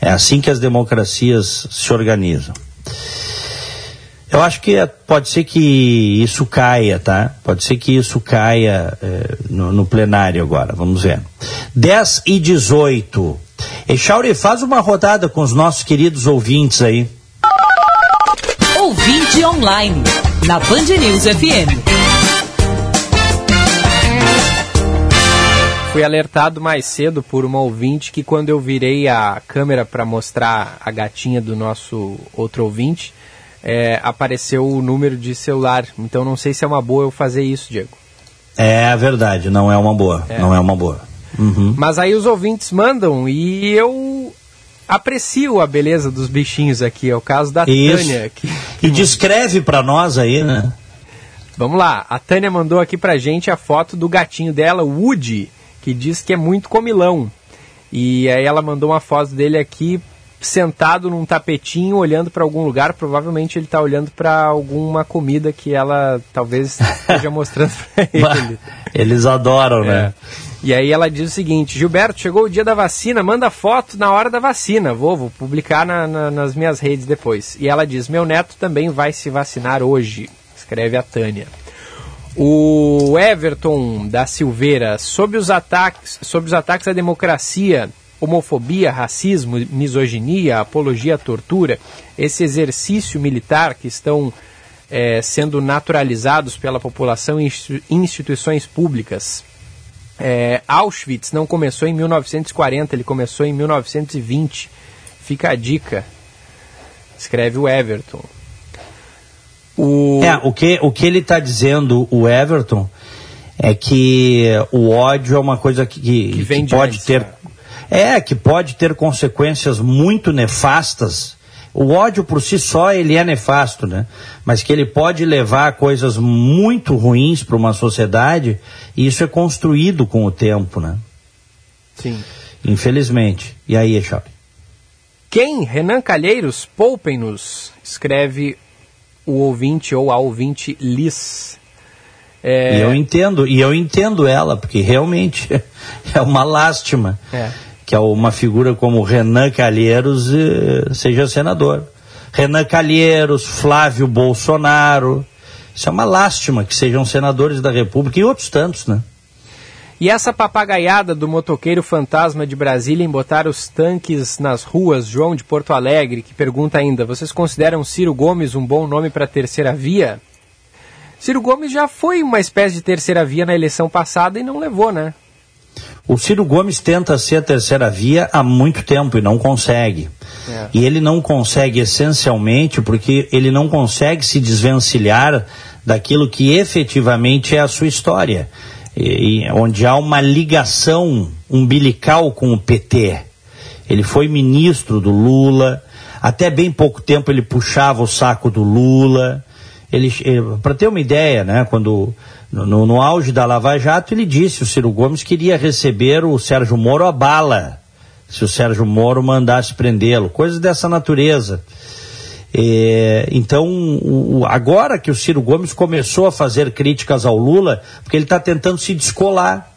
É assim que as democracias se organizam. Eu acho que é, pode ser que isso caia, tá? Pode ser que isso caia é, no, no, plenário agora, vamos ver. 10 e 18. Echauri, faz uma rodada com os nossos queridos ouvintes aí. Ouvinte online, na Band News FM. Fui alertado mais cedo por uma ouvinte que quando eu virei a câmera para mostrar a gatinha do nosso outro ouvinte, é, apareceu o número de celular. Então não sei se é uma boa eu fazer isso, Diego. É verdade, não é uma boa. É. Não é uma boa. Uhum. Mas aí os ouvintes mandam e eu aprecio a beleza dos bichinhos aqui. É o caso da Isso. Tânia. Que, que e descreve para nós aí, né? Vamos lá, a Tânia mandou aqui pra gente a foto do gatinho dela, o Woody, que diz que é muito comilão. E aí ela mandou uma foto dele aqui sentado num tapetinho olhando para algum lugar. Provavelmente ele está olhando para alguma comida que ela talvez esteja <laughs> mostrando para ele. Eles adoram, né? É. E aí ela diz o seguinte: Gilberto, chegou o dia da vacina, manda foto na hora da vacina. Vou, vou publicar na, na, nas minhas redes depois. E ela diz: meu neto também vai se vacinar hoje. Escreve a Tânia. O Everton da Silveira, sobre os ataques, sobre os ataques à democracia homofobia, racismo, misoginia, apologia à tortura, esse exercício militar que estão é, sendo naturalizados pela população em instituições públicas. É, Auschwitz não começou em 1940, ele começou em 1920. Fica a dica. Escreve o Everton. O... É, o que, o que ele está dizendo, o Everton, é que o ódio é uma coisa que, que, que pode antes, ter. É, que pode ter consequências muito nefastas. O ódio por si só ele é nefasto, né? Mas que ele pode levar a coisas muito ruins para uma sociedade e isso é construído com o tempo, né? Sim. Infelizmente. E aí, Echop? Quem? Renan Calheiros, poupem-nos, escreve o ouvinte ou a ouvinte Liz. É... E eu entendo, e eu entendo ela, porque realmente <laughs> é uma lástima é. Que uma figura como Renan Calheiros eh, seja senador. Renan Calheiros, Flávio Bolsonaro, isso é uma lástima que sejam senadores da República e outros tantos, né? E essa papagaiada do motoqueiro fantasma de Brasília em botar os tanques nas ruas, João de Porto Alegre, que pergunta ainda: vocês consideram Ciro Gomes um bom nome para a terceira via? Ciro Gomes já foi uma espécie de terceira via na eleição passada e não levou, né? O Ciro Gomes tenta ser a terceira via há muito tempo e não consegue. É. E ele não consegue essencialmente porque ele não consegue se desvencilhar daquilo que efetivamente é a sua história e, onde há uma ligação umbilical com o PT. Ele foi ministro do Lula, até bem pouco tempo ele puxava o saco do Lula. Ele, eh, para ter uma ideia, né, quando no, no, auge da Lava Jato ele disse o Ciro Gomes queria receber o Sérgio Moro a bala, se o Sérgio Moro mandasse prendê-lo, coisas dessa natureza. É, então, o, agora que o Ciro Gomes começou a fazer críticas ao Lula, porque ele está tentando se descolar.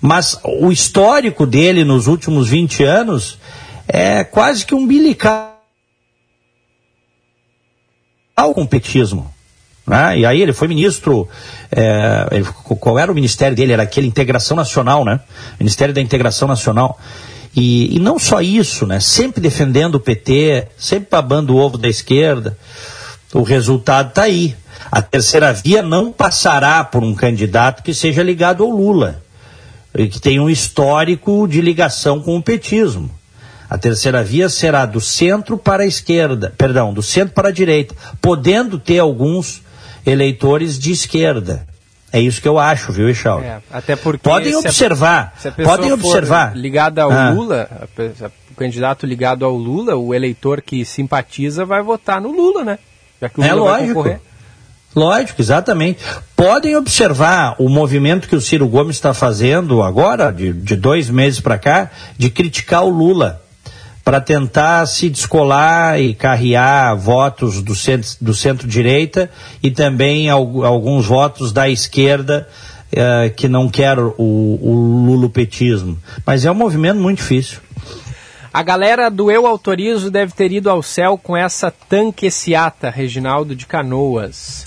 Mas o histórico dele nos últimos 20 anos é quase que umbilical com o petismo. Né? E aí ele foi ministro, é, ele, qual era o ministério dele? Era aquele Integração Nacional, né? Ministério da Integração Nacional. E, e não só isso, né? Sempre defendendo o PT, sempre babando o ovo da esquerda. O resultado está aí. A terceira via não passará por um candidato que seja ligado ao Lula, e que tenha um histórico de ligação com o petismo. A terceira via será do centro para a esquerda, perdão, do centro para a direita, podendo ter alguns eleitores de esquerda. É isso que eu acho, viu, Echaldo? É, até porque podem observar, a, podem observar. Ligada ao ah. Lula, a, a, o candidato ligado ao Lula, o eleitor que simpatiza vai votar no Lula, né? Já que o é Lula lógico. vai concorrer. Lógico, exatamente. Podem observar o movimento que o Ciro Gomes está fazendo agora, de, de dois meses para cá, de criticar o Lula para tentar se descolar e carrear votos do centro, do centro-direita e também alguns votos da esquerda eh, que não quer o, o lulopetismo. Mas é um movimento muito difícil. A galera do Eu Autorizo deve ter ido ao céu com essa tanqueciata, Reginaldo de Canoas.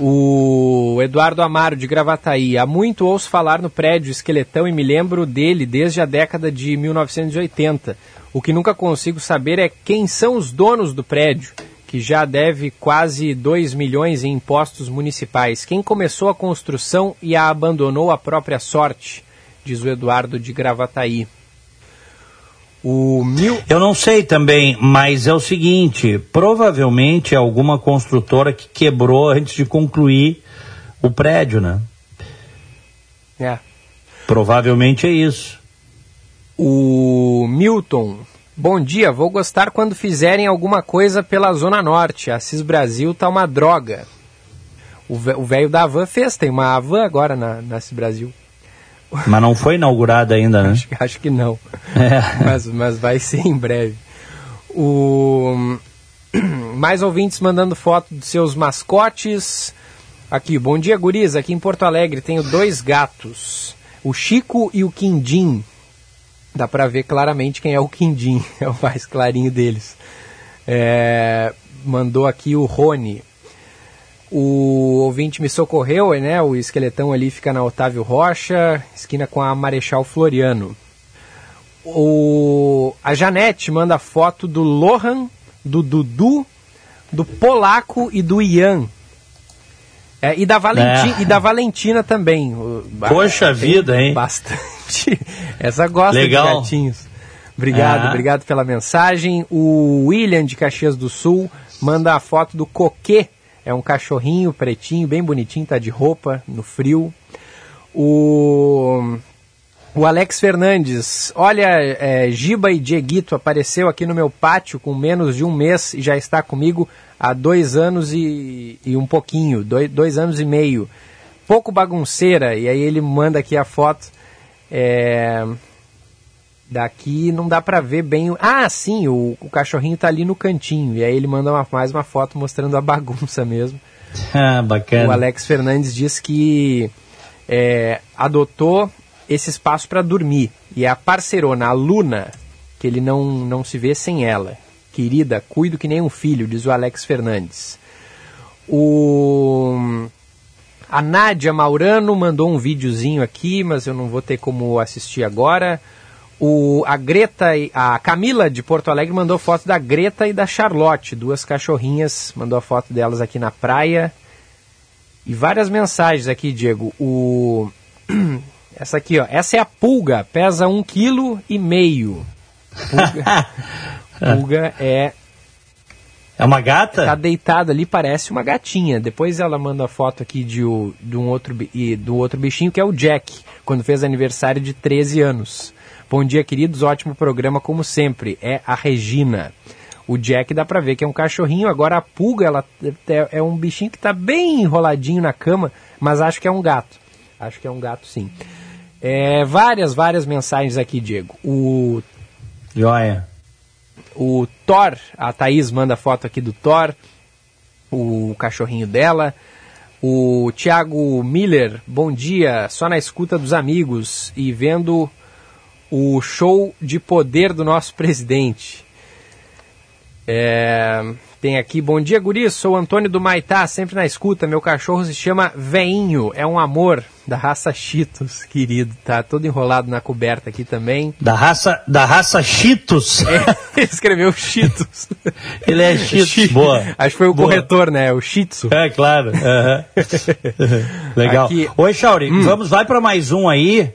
O Eduardo Amaro, de Gravataí. Há muito ouço falar no prédio Esqueletão e me lembro dele desde a década de 1980. O que nunca consigo saber é quem são os donos do prédio, que já deve quase 2 milhões em impostos municipais. Quem começou a construção e a abandonou à própria sorte, diz o Eduardo de Gravataí. O mil... Eu não sei também, mas é o seguinte: provavelmente é alguma construtora que quebrou antes de concluir o prédio, né? É. Provavelmente é isso. O Milton. Bom dia, vou gostar quando fizerem alguma coisa pela Zona Norte. A Cis Brasil tá uma droga. O velho da Avan fez, tem uma Avan agora na, na Cis Brasil. Mas não foi inaugurada ainda, né? Acho, acho que não. É. Mas, mas vai ser em breve. O... Mais ouvintes mandando foto dos seus mascotes. Aqui, bom dia, guris. Aqui em Porto Alegre tenho dois gatos. O Chico e o Quindim. Dá para ver claramente quem é o Quindim, <laughs> é o mais clarinho deles. É, mandou aqui o Rony. O ouvinte me socorreu, né? O esqueletão ali fica na Otávio Rocha, esquina com a Marechal Floriano. O, a Janete manda foto do Lohan, do Dudu, do Polaco e do Ian. É, e, da Valenti é. e da Valentina também. Poxa vida, hein? Bastante. <laughs> Essa gosta Legal. de gatinhos. Obrigado, é. obrigado pela mensagem. O William de Caxias do Sul manda a foto do Coquê. É um cachorrinho pretinho, bem bonitinho, tá de roupa no frio. O, o Alex Fernandes, olha, é, Giba e Dieguito apareceu aqui no meu pátio com menos de um mês e já está comigo há dois anos e, e um pouquinho, dois, dois anos e meio. Pouco bagunceira, e aí ele manda aqui a foto. É, daqui não dá pra ver bem. Ah, sim, o, o cachorrinho tá ali no cantinho. E aí ele manda uma, mais uma foto mostrando a <laughs> bagunça mesmo. <laughs> Ah, bacana. O Alex Fernandes diz que é, adotou esse espaço para dormir. E é a parceirona, a Luna, que ele não, não se vê sem ela. Querida, cuido que nem um filho, diz o Alex Fernandes. O... A Nádia Maurano mandou um videozinho aqui, mas eu não vou ter como assistir agora. O, a Greta, e- a Camila de Porto Alegre mandou foto da Greta e da Charlotte, duas cachorrinhas, mandou a foto delas aqui na praia. E várias mensagens aqui, Diego. O <clears throat> essa aqui, ó, essa é a pulga, pesa um quilo e meio. Pulga, <laughs> pulga é É uma gata? Tá deitada ali, parece uma gatinha. Depois ela manda a foto aqui de, o- de um outro, do outro bichinho, que é o Jack, quando fez aniversário de 13 anos. Bom dia, queridos. Ótimo programa, como sempre. É a Regina. O Jack dá pra ver que é um cachorrinho. Agora a pulga, ela é, é um bichinho que tá bem enroladinho na cama, mas acho que é um gato. Acho que é um gato, sim. É, várias, várias mensagens aqui, Diego. O Joia. o Thor, a Thaís manda foto aqui do Thor, o cachorrinho dela. O Thiago Miller, bom dia, só na escuta dos amigos e vendo o show de poder do nosso presidente. É, tem aqui, bom dia, guri, sou Antônio do Maitá, sempre na escuta. Meu cachorro se chama Veinho, é um amor da raça Cheetos, querido. Tá todo enrolado na coberta aqui também. Da raça, da raça Cheetos. É, <laughs> escreveu Cheetos. Ele é Cheetos, boa. Acho que foi o Boa. corretor, né? O Shitsu. É, claro. aham. <laughs> Legal. Aqui- Oi, Chauri, Hum. vamos, vai para mais um aí,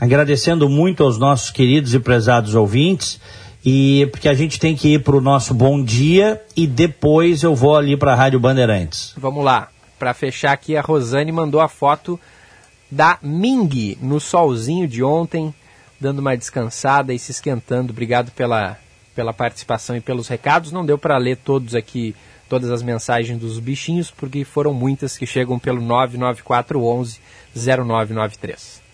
agradecendo muito aos nossos queridos e prezados ouvintes, e porque a gente tem que ir para o nosso bom dia e depois eu vou ali para a Rádio Bandeirantes. Vamos lá. Pra fechar aqui, a Rosane mandou a foto da Ming no solzinho de ontem, dando uma descansada e se esquentando. Obrigado pela, pela participação e pelos recados. Não deu para ler todos aqui, todas as mensagens dos bichinhos, porque foram muitas que chegam pelo 99411 0993.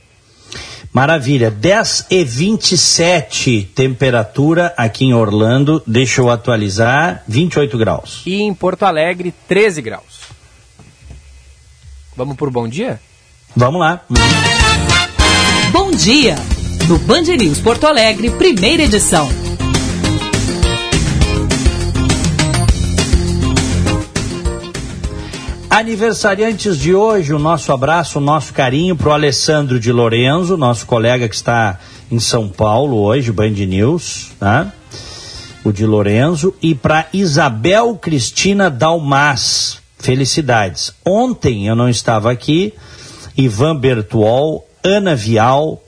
Maravilha, 10 e 27 temperatura aqui em Orlando, deixa eu atualizar, 28 graus. E em Porto Alegre, 13 graus. Vamos por bom dia? Vamos lá. Bom dia! No Band News Porto Alegre, primeira edição. Aniversariantes de hoje, o nosso abraço, o nosso carinho para o Alessandro de Lorenzo, nosso colega que está em São Paulo hoje, Band News, tá? O de Lorenzo, e para Isabel Cristina Dalmas. Felicidades. Ontem eu não estava aqui, Ivan Bertuol, Ana Vial,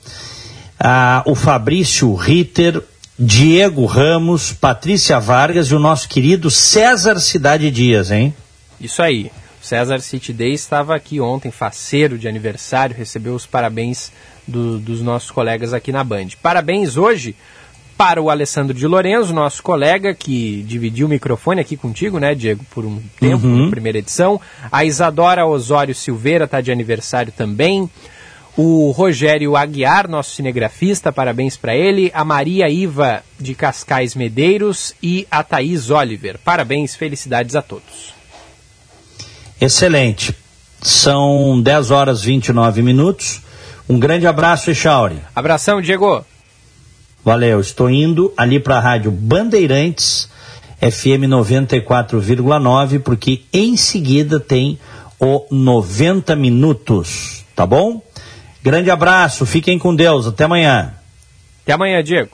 ah, o Fabrício Ritter, Diego Ramos, Patrícia Vargas e o nosso querido César Cidade Dias, hein? Isso aí. César City Day estava aqui ontem, faceiro de aniversário, recebeu os parabéns do- dos nossos colegas aqui na Band. Parabéns hoje para o Alessandro de Lorenzo, nosso colega que dividiu o microfone aqui contigo, né, Diego, por um tempo, Uhum. na primeira edição. A Isadora Osório Silveira está de aniversário também. O Rogério Aguiar, nosso cinegrafista, parabéns para ele. A Maria Iva de Cascais Medeiros e a Thaís Oliver. Parabéns, felicidades a todos. Excelente. São 10 horas e 29 minutos. Um grande abraço, Echauri. Abração, Diego. Valeu. Estou indo ali para a Rádio Bandeirantes, FM 94,9, porque em seguida tem o 90 Minutos. Tá bom? Grande abraço. Fiquem com Deus. Até amanhã. Até amanhã, Diego.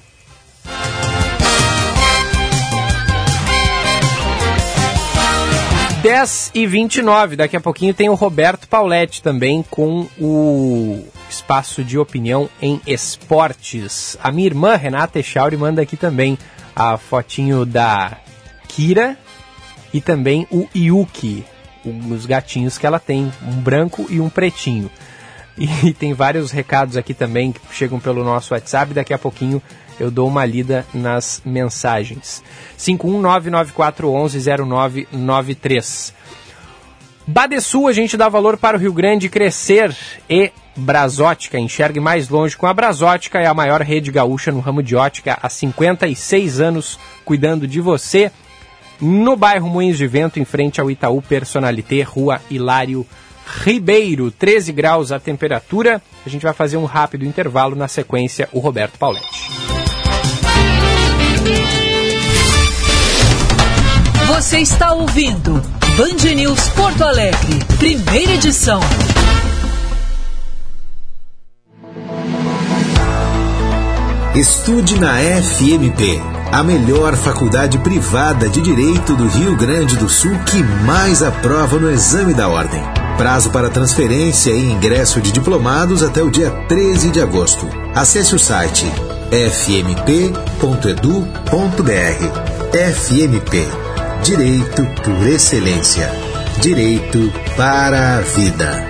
Dez e 29, daqui a pouquinho tem o Roberto Pauletti também com o espaço de opinião em esportes. A minha irmã Renata Echauri manda aqui também a fotinho da Kira e também o Yuki, os gatinhos que ela tem, um branco e um pretinho. <laughs> E tem vários recados aqui também que chegam pelo nosso WhatsApp. Daqui a pouquinho eu dou uma lida nas mensagens. 51994110993. Badesul, a gente dá valor para o Rio Grande crescer e Brasótica. Enxergue mais longe com a Brasótica, é a maior rede gaúcha no ramo de ótica há 56 anos, cuidando de você. no bairro Moinhos de Vento, em frente ao Itaú Personalité, Rua Hilário Ribeiro. 13 graus a temperatura. A gente vai fazer um rápido intervalo. Na sequência, o Roberto Pauletti. Você está ouvindo Band News Porto Alegre, primeira edição. Estude na FMP, a melhor faculdade privada de direito do Rio Grande do Sul que mais aprova no exame da ordem. Prazo para transferência e ingresso de diplomados até o dia 13 de agosto. Acesse o site fmp.edu.br. FMP Direito por Excelência. Direito para a Vida.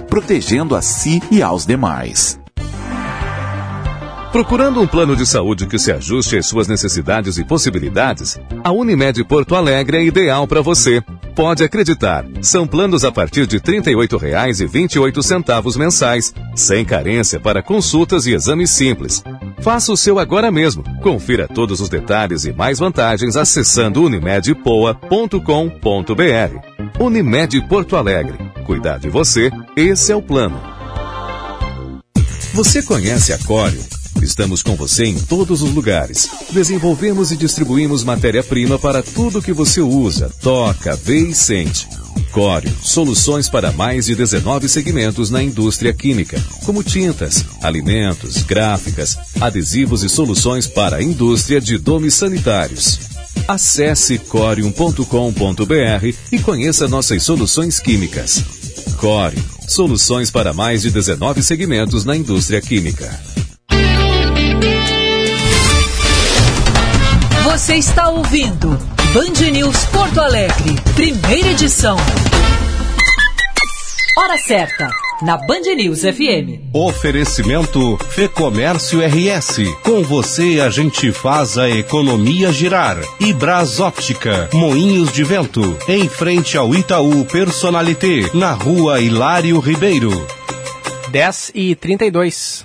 protegendo a si e aos demais. Procurando um plano de saúde que se ajuste às suas necessidades e possibilidades, a Unimed Porto Alegre é ideal para você. Pode acreditar, são planos a partir de R$ 38,28 mensais, sem carência para consultas e exames simples. Faça o seu agora mesmo. Confira todos os detalhes e mais vantagens acessando unimedpoa.com.br. Unimed Porto Alegre. Cuidar de você, esse é o plano. Você conhece a Cório? Estamos com você em todos os lugares. Desenvolvemos e distribuímos matéria-prima para tudo que você usa, toca, vê e sente. Cório, soluções para mais de 19 segmentos na indústria química, como tintas, alimentos, gráficas, adesivos e soluções para a indústria de domes sanitários. Acesse corium.com.br e conheça nossas soluções químicas. Core, soluções para mais de 19 segmentos na indústria química. Você está ouvindo Band News Porto Alegre, primeira edição. Hora certa, na Band News FM. Oferecimento Fê Comércio RS. Com você a gente faz a economia girar. E Bras Óptica, Moinhos de Vento, em frente ao Itaú Personalité, na rua Hilário Ribeiro. 10 e 32.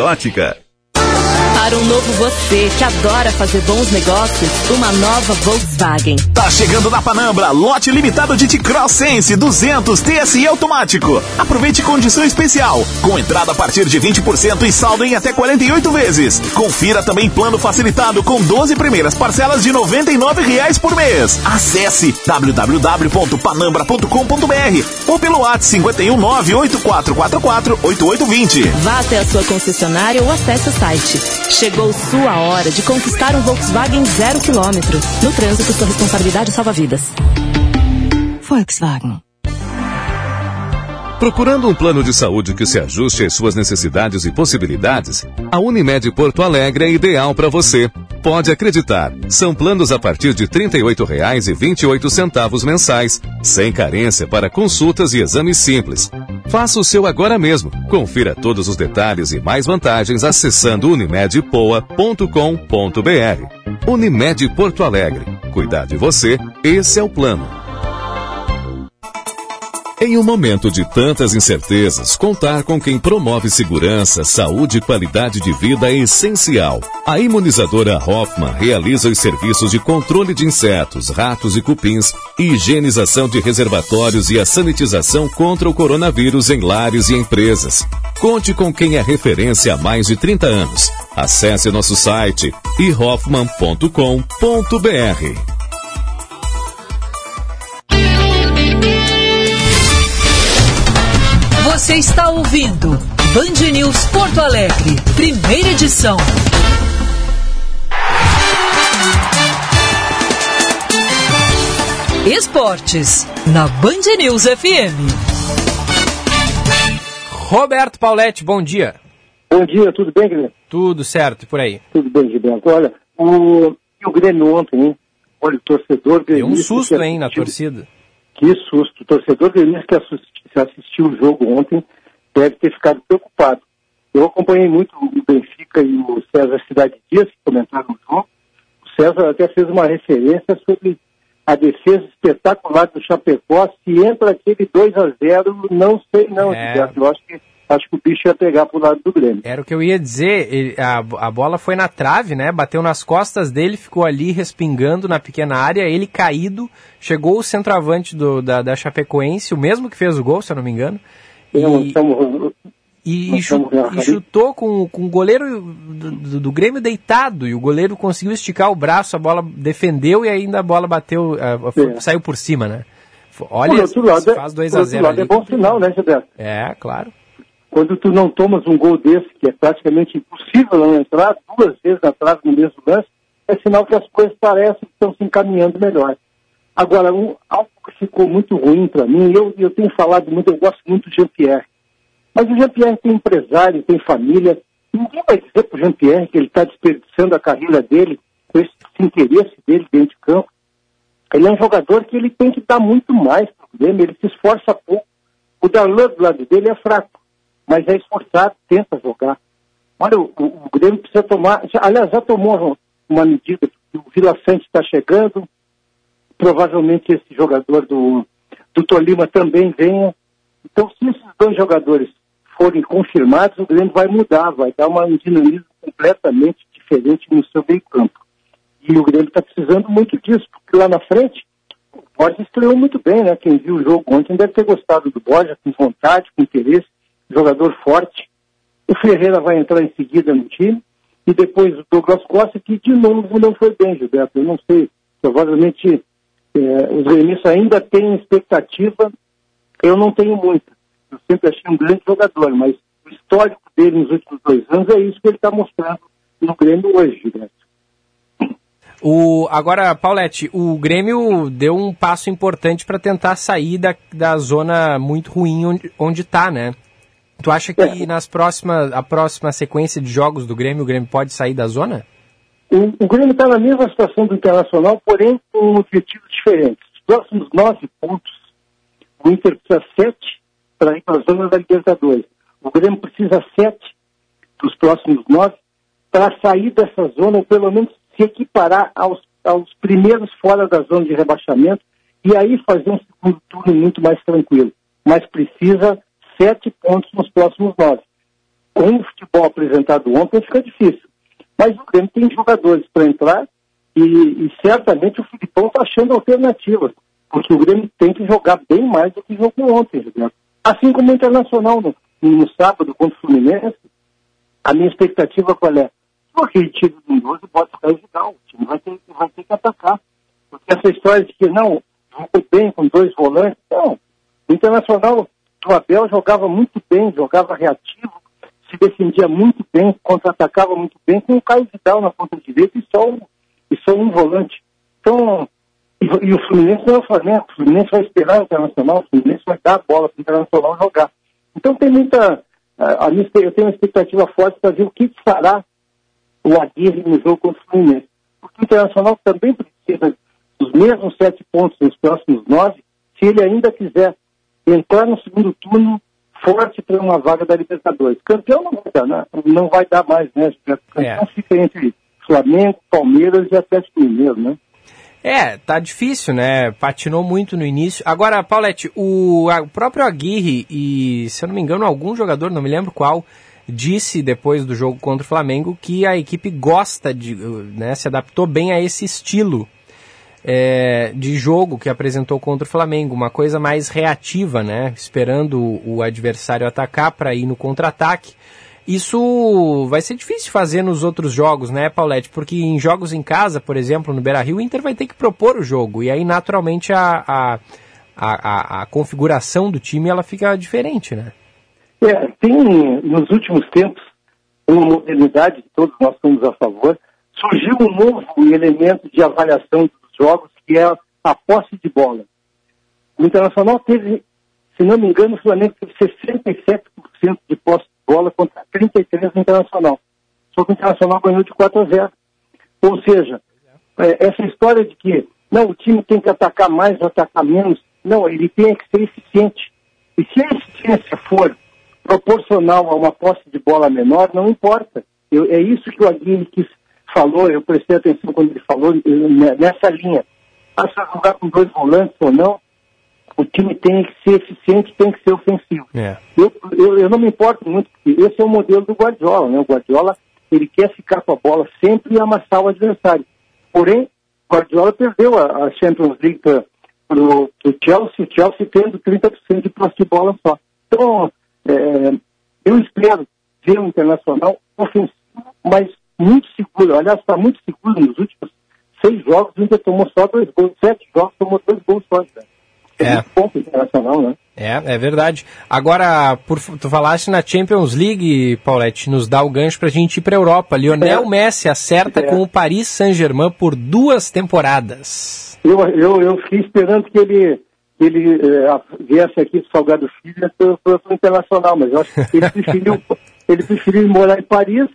ótica. Para um novo você que adora fazer bons negócios, uma nova Volkswagen. Tá chegando na Panambra, lote limitado de T-Cross Sense 200 TSI automático. Aproveite condição especial, com entrada a partir de 20% e saldo em até 48 vezes. Confira também plano facilitado com 12 primeiras parcelas de 99 reais por mês. Acesse www.panambra.com.br ou pelo WhatsApp 51984448820. Vá até a sua concessionária ou acesse o site. Chegou sua hora de conquistar um Volkswagen zero quilômetro. No trânsito, sua responsabilidade salva vidas. Volkswagen. Procurando um plano de saúde que se ajuste às suas necessidades e possibilidades, a Unimed Porto Alegre é ideal para você. Pode acreditar, são planos a partir de R$ 38,28 mensais, sem carência para consultas e exames simples. Faça o seu agora mesmo. Confira todos os detalhes e mais vantagens acessando unimedpoa.com.br. Unimed Porto Alegre. Cuidar de você, esse é o plano. Em um momento de tantas incertezas, contar com quem promove segurança, saúde e qualidade de vida é essencial. A imunizadora Hoffman realiza os serviços de controle de insetos, ratos e cupins, higienização de reservatórios e a sanitização contra o coronavírus em lares e empresas. Conte com quem é referência há mais de 30 anos. Acesse nosso site ihoffman.com.br. Você está ouvindo Band News Porto Alegre, primeira edição. Esportes, na Band News FM. Roberto Pauletti, bom dia. Bom dia, tudo bem, Guilherme? Tudo certo, por aí? Tudo bem, Gilberto. Olha, o, o Grêmio ontem, hein? Olha, o torcedor Deu um susto, que hein, na assistiu- torcida. Que susto. O torcedor gremista que assisti- que assistiu o jogo ontem deve ter ficado preocupado. Eu acompanhei muito o Benfica e o César Cidade Dias, que comentaram o jogo. O César até fez uma referência sobre a defesa espetacular do Chapecó. Se entra aquele 2 a 0 não sei não, É. Gilberto. Eu acho que, acho que o bicho ia pegar pro lado do Grêmio. Era o que eu ia dizer, ele- a, a bola foi na trave, né? Bateu nas costas dele, ficou ali respingando na pequena área, ele caído, chegou o centroavante do, da, da Chapecoense, o mesmo que fez o gol, se eu não me engano, e, e, e chutou com, com o goleiro do, do- do Grêmio deitado, e o goleiro conseguiu esticar o braço, a bola defendeu e ainda a bola bateu, ah, foi- É. saiu por cima, né? Por Olha, outro lado, é- faz 2 por a outro 0 lado ali. é bom sinal, né, Gilberto? É, claro. Quando tu não tomas um gol desse, que é praticamente impossível não entrar, duas vezes trave no mesmo lance, é sinal que as coisas parecem que estão se encaminhando melhor. Agora, um, algo que ficou muito ruim para mim, eu, eu tenho falado muito, eu gosto muito do Jean-Pierre. Mas o Jean-Pierre tem empresário, tem família. Ninguém vai dizer para o Jean-Pierre que ele está desperdiçando a carreira dele, com esse interesse dele dentro de campo. Ele é um jogador que ele tem que dar muito mais para o Grêmio, ele se esforça pouco. O Darlan do lado dele é fraco, mas é esforçado, tenta jogar. Olha, o, o- o Grêmio precisa tomar, já- aliás, já tomou uma medida, o Vila Sante está chegando, provavelmente esse jogador do, do Tolima também venha. Então, se esses dois jogadores forem confirmados, o Grêmio vai mudar, vai dar uma, um dinamismo completamente diferente no seu meio campo. E o Grêmio está precisando muito disso, porque lá na frente, o Borges estreou muito bem, né? Quem viu o jogo ontem deve ter gostado do Borges, com vontade, com interesse, jogador forte. O Ferreira vai entrar em seguida no time. E depois o Douglas Costa, que de novo não foi bem, Gilberto. Eu não sei. Provavelmente eh, os gremistas ainda têm expectativa. Eu não tenho muita. Eu sempre achei um grande jogador, mas o histórico dele nos últimos dois anos é isso que ele está mostrando no Grêmio hoje, Gilberto. O, agora, Paulette, o Grêmio deu um passo importante para tentar sair da, da zona muito ruim onde, onde tá, né? Tu acha que nas próximas, a próxima sequência de jogos do Grêmio, o Grêmio pode sair da zona? O, o Grêmio está na mesma situação do Internacional, porém com objetivos diferentes. Os próximos nove pontos, o Inter precisa sete para ir para a zona da Libertadores. O Grêmio precisa sete dos próximos nove para sair dessa zona, ou pelo menos se equiparar aos, aos primeiros fora da zona de rebaixamento e aí fazer um segundo turno muito mais tranquilo. Mas precisa sete pontos nos próximos nove. Com o futebol apresentado ontem fica difícil. Mas o Grêmio tem jogadores para entrar e, e certamente o Filipão está achando alternativas, porque o Grêmio tem que jogar bem mais do que jogou ontem. Assim como o Internacional no, no sábado contra o Fluminense, a minha expectativa qual é? Se aquele time do 12 bota o Caio Vidal, o time vai ter, vai ter que atacar. Porque essa história de que não, jogou bem com dois volantes, não. O Internacional do Abel jogava muito bem, jogava reativo, se defendia muito bem, contra-atacava muito bem, com o Caio Vidal na ponta direita e só um, e só um volante. Então, e, e o Fluminense não é o Flamengo, o Fluminense vai esperar o Internacional, o Fluminense vai dar a bola para o Internacional jogar. Então tem muita. A, a eu tenho uma expectativa forte para ver o que fará o Aguirre no jogo contra o Fluminense. Porque o Internacional também precisa dos mesmos sete pontos nos próximos nove, se ele ainda quiser entrar no segundo turno forte para uma vaga da Libertadores. Campeão não vai dar, né? não vai dar mais, né? Campeão É. fica entre Flamengo, Palmeiras e Atlético Mineiro, né? É, tá difícil, né? Patinou muito no início. Agora, Paulette, o, o próprio Aguirre e, se eu não me engano, algum jogador, não me lembro qual, disse depois do jogo contra o Flamengo que a equipe gosta de, né, se adaptou bem a esse estilo. É, de jogo que apresentou contra o Flamengo, uma coisa mais reativa, né? Esperando o, adversário atacar para ir no contra-ataque. Isso vai ser difícil fazer nos outros jogos, né, Paulette? Porque em jogos em casa, por exemplo, no Beira-Rio, o Inter vai ter que propor o jogo. E aí, naturalmente, a, a, a, a configuração do time ela fica diferente, né? É, tem, nos últimos tempos, uma modernidade que todos nós somos a favor, surgiu um novo elemento de avaliação jogos, que é a posse de bola. O Internacional teve, se não me engano, o Flamengo teve 67% de posse de bola contra 33% no Internacional. Só que o Internacional ganhou de 4 a 0. Ou seja, é, essa história de que não, o time tem que atacar mais ou atacar menos, não, ele tem que ser eficiente. E se a eficiência for proporcional a uma posse de bola menor, não importa. Eu, é isso que o Aguirre quis, falou, eu prestei atenção quando ele falou nessa linha. Passa a jogar com dois volantes ou não, o time tem que ser eficiente, tem que ser ofensivo. É. Eu, eu, eu, não me importo muito, porque esse é o modelo do Guardiola. Né? O Guardiola ele quer ficar com a bola sempre e amassar o adversário. Porém, o Guardiola perdeu a, a Champions League para o Chelsea, o Chelsea tendo 30% de posse de bola só. Então, é, eu espero ver um internacional ofensivo, mas muito seguro. Aliás, está muito seguro nos últimos seis jogos, Inter tomou só dois gols. Sete jogos, tomou dois gols só. Né? É, é. ponto internacional, né? É, é verdade. Agora, por, tu falaste na Champions League, Paulette, nos dá o gancho pra gente ir pra Europa. Lionel é. Messi acerta é. com o Paris Saint-Germain por duas temporadas. Eu, eu, eu fiquei esperando que ele ele é, viesse aqui do Salgado Filho para o Internacional, mas eu acho que ele preferiu, <laughs> ele preferiu morar em Paris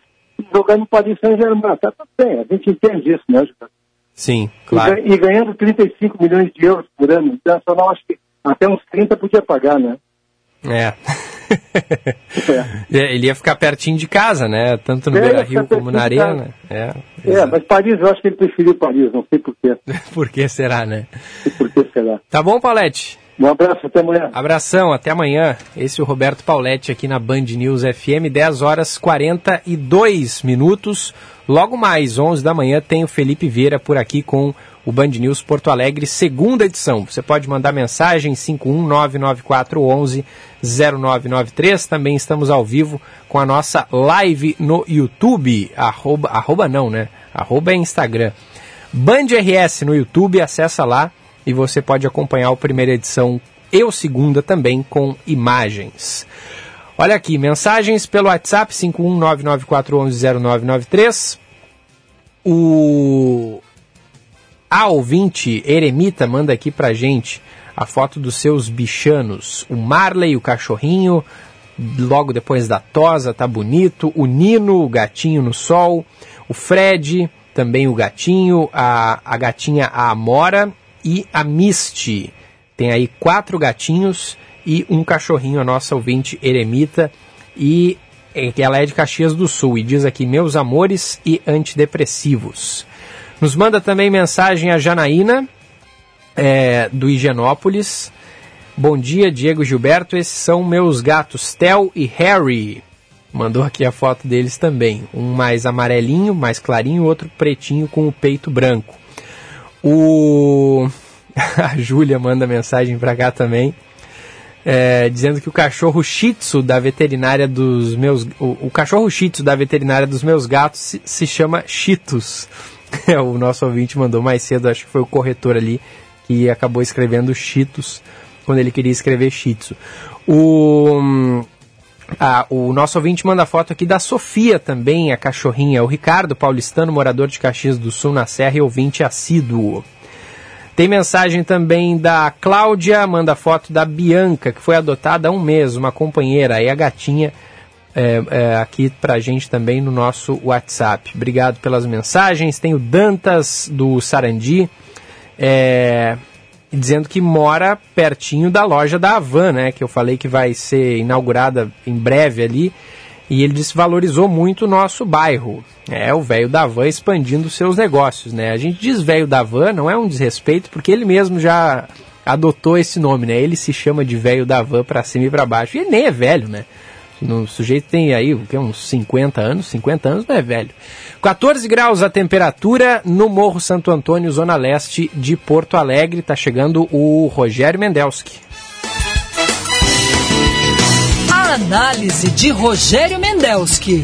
jogar no Paris Saint-Germain. Tá tudo bem, a gente entende isso, né, Júlio? Sim, claro. E, e, ganhando 35 milhões de euros por ano, o Internacional acho que até uns 30 podia pagar, né? <laughs> É. é. Ele ia ficar pertinho de casa, né? Tanto no é, Beira Rio como na Arena. É, é, mas Paris, eu acho que ele preferiu Paris, não sei porquê. <laughs> por que será, né? Por que será? Tá bom, Paulette? Um abraço, até amanhã. Abração, até amanhã. Esse é o Roberto Pauletti aqui na Band News FM, 10 horas 42 minutos. Logo mais, 11 da manhã, tem o Felipe Vieira por aqui com o Band News Porto Alegre, segunda edição. Você pode mandar mensagem 51994110993. Também estamos ao vivo com a nossa live no YouTube. Arroba, arroba não, né? Arroba é Instagram. Band RS no YouTube, acessa lá e você pode acompanhar a primeira edição e o segunda também com imagens. Olha aqui, mensagens pelo WhatsApp 51994110993. O a ouvinte Eremita manda aqui pra gente a foto dos seus bichanos. O Marley, o cachorrinho, logo depois da tosa, tá bonito. O Nino, o gatinho no sol. O Fred, também o gatinho. A, a gatinha a Amora e a Misty. Tem aí quatro gatinhos e um cachorrinho, a nossa ouvinte Eremita. E é, ela é de Caxias do Sul e diz aqui: Meus amores e antidepressivos. Nos manda também mensagem a Janaína, é, do Higienópolis. Bom dia, Diego Gilberto. Esses são meus gatos, Tel e Harry. Mandou aqui a foto deles também. Um mais amarelinho, mais clarinho, outro pretinho com o peito branco. O... <laughs> a Júlia manda mensagem para cá também. É, dizendo que o cachorro Shih Tzu da veterinária dos meus. O, o cachorro Shih Tzu da veterinária dos meus gatos se, se chama Cheetos. <laughs> É, o nosso ouvinte mandou mais cedo, acho que foi o corretor ali, que acabou escrevendo Cheetos quando ele queria escrever Shitsu. O, ah, o nosso ouvinte manda foto aqui da Sofia também, a cachorrinha. O Ricardo, paulistano, morador de Caxias do Sul, na Serra e ouvinte assíduo. Tem mensagem também da Cláudia, manda foto da Bianca, que foi adotada há um mês, uma companheira, e a gatinha é, é, aqui pra gente também no nosso WhatsApp. Obrigado pelas mensagens. Tem o Dantas do Sarandi, é, dizendo que mora pertinho da loja da Avan, né? Que eu falei que vai ser inaugurada em breve ali. E ele disse valorizou muito o nosso bairro. É o velho da van expandindo seus negócios, né? A gente diz velho da van, não é um desrespeito, porque ele mesmo já adotou esse nome, né? Ele se chama de velho da van para cima e para baixo. E ele nem é velho, né? No sujeito tem aí o que, uns 50 anos, 50 anos não é velho. 14 graus a temperatura no Morro Santo Antônio, zona leste de Porto Alegre. Está chegando o Rogério Mendelski. A análise de Rogério Mendelski.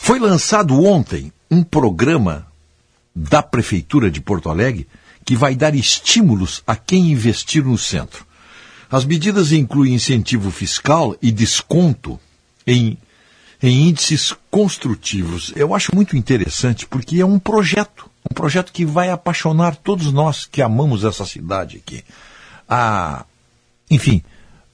Foi lançado ontem um programa da Prefeitura de Porto Alegre que vai dar estímulos a quem investir no centro. As medidas incluem incentivo fiscal e desconto em, em índices construtivos. Eu acho muito interessante porque é um projeto, um projeto que vai apaixonar todos nós que amamos essa cidade aqui. A, enfim,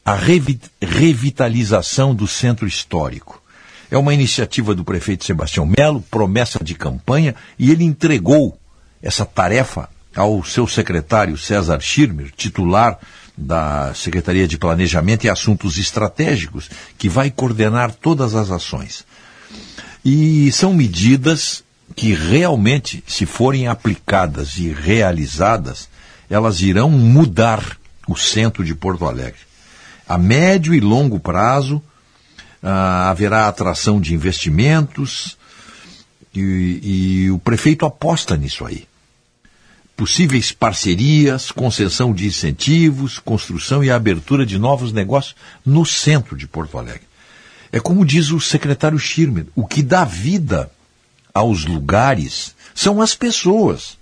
a revi revitalização do centro histórico. É uma iniciativa do prefeito Sebastião Melo, promessa de campanha, e ele entregou essa tarefa ao seu secretário César Schirmer, titular da Secretaria de Planejamento e Assuntos Estratégicos, que vai coordenar todas as ações. E são medidas que realmente, se forem aplicadas e realizadas, elas irão mudar o centro de Porto Alegre. A médio e longo prazo, ah, haverá atração de investimentos e, e o prefeito aposta nisso aí possíveis parcerias, concessão de incentivos, construção e abertura de novos negócios no centro de Porto Alegre. É como diz o secretário Schirmer, o que dá vida aos lugares são as pessoas.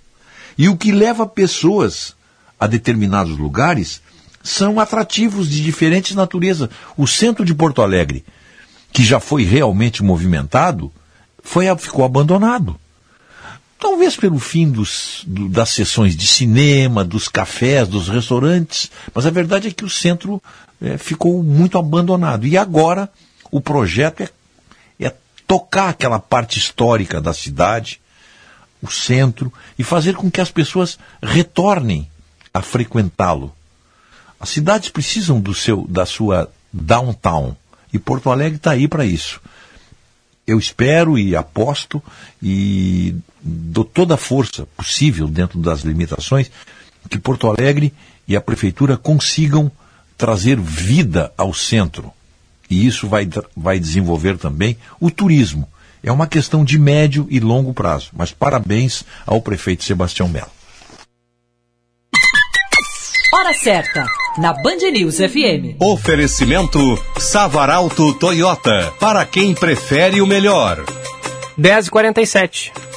E o que leva pessoas a determinados lugares são atrativos de diferentes naturezas. O centro de Porto Alegre, que já foi realmente movimentado, foi, ficou abandonado. Talvez pelo fim dos, do, das sessões de cinema, dos cafés, dos restaurantes, mas a verdade é que o centro é, ficou muito abandonado. E agora o projeto é, é tocar aquela parte histórica da cidade, o centro, e fazer com que as pessoas retornem a frequentá-lo. As cidades precisam do seu, da sua downtown. E Porto Alegre está aí para isso eu espero e aposto e dou toda a força possível dentro das limitações que Porto Alegre e a prefeitura consigam trazer vida ao centro. E isso vai, vai desenvolver também o turismo. É uma questão de médio e longo prazo. Mas parabéns ao prefeito Sebastião Melo. Hora certa, na Band News FM. Oferecimento Savaralto Toyota, para quem prefere o melhor. 10h47.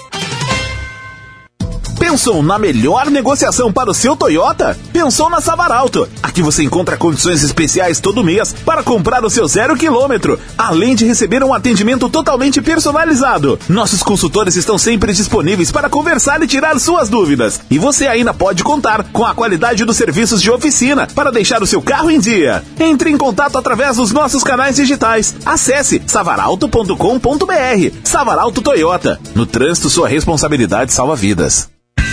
Pensou na melhor negociação para o seu Toyota? Pensou na Savaralto. Aqui você encontra condições especiais todo mês para comprar o seu zero quilômetro, além de receber um atendimento totalmente personalizado. Nossos consultores estão sempre disponíveis para conversar e tirar suas dúvidas. E você ainda pode contar com a qualidade dos serviços de oficina para deixar o seu carro em dia. Entre em contato através dos nossos canais digitais. Acesse savaralto.com.br. Savaralto Toyota. No trânsito, sua responsabilidade salva vidas.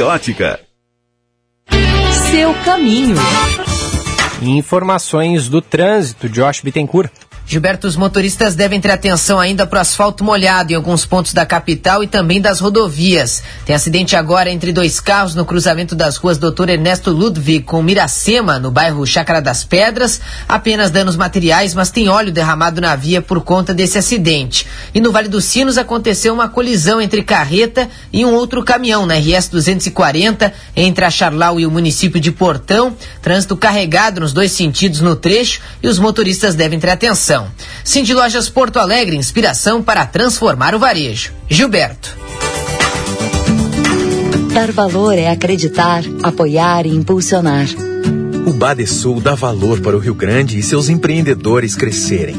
ótica. Seu caminho. Informações do trânsito, Josh Bittencourt. Gilberto, os motoristas devem ter atenção ainda para o asfalto molhado em alguns pontos da capital e também das rodovias. Tem acidente agora entre dois carros no cruzamento das ruas Dr. Ernesto Ludwig com Miracema, no bairro Chácara das Pedras. Apenas danos materiais, mas tem óleo derramado na via por conta desse acidente. E no Vale dos Sinos aconteceu uma colisão entre carreta e um outro caminhão na RS 240 entre a Charlau e o município de Portão. Trânsito carregado nos dois sentidos no trecho e os motoristas devem ter atenção. Cindy Lojas Porto Alegre, inspiração para transformar o varejo. Gilberto. Dar valor é acreditar, apoiar e impulsionar. O Badesul dá valor para o Rio Grande e seus empreendedores crescerem.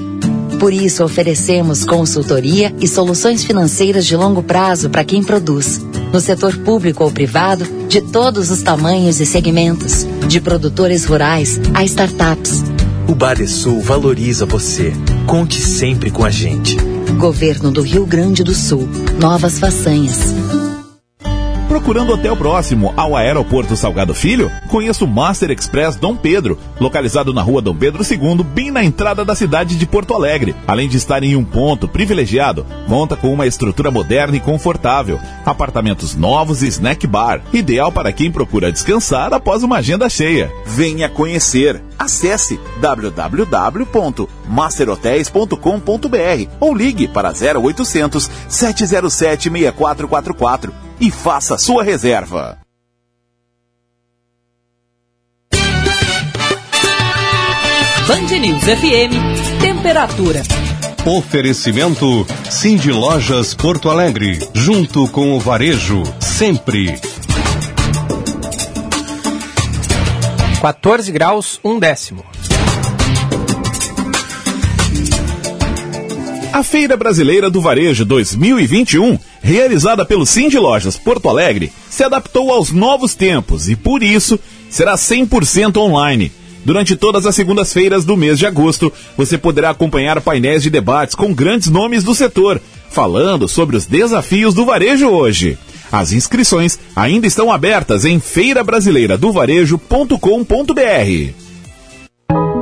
Por isso, oferecemos consultoria e soluções financeiras de longo prazo para quem produz, no setor público ou privado, de todos os tamanhos e segmentos, de produtores rurais a startups. O Badesul valoriza você. Conte sempre com a gente. Governo do Rio Grande do Sul. Novas façanhas. Procurando hotel próximo ao Aeroporto Salgado Filho? Conheça o Master Express Dom Pedro, localizado na rua Dom Pedro II, bem na entrada da cidade de Porto Alegre. Além de estar em um ponto privilegiado, conta com uma estrutura moderna e confortável, apartamentos novos e snack bar, ideal para quem procura descansar após uma agenda cheia. Venha conhecer. Acesse www.masterhotels.com.br ou ligue para 0800 707 6444 e faça sua reserva. Band News FM, temperatura. Oferecimento Cindy Lojas Porto Alegre, junto com o varejo, sempre. 14 graus, um décimo. A Feira Brasileira do Varejo 2021, realizada pelo Cindy Lojas Porto Alegre, se adaptou aos novos tempos e, por isso, será 100% online. Durante todas as segundas-feiras do mês de agosto, você poderá acompanhar painéis de debates com grandes nomes do setor, falando sobre os desafios do varejo hoje. As inscrições ainda estão abertas em feirabrasileiradovarejo.com.br.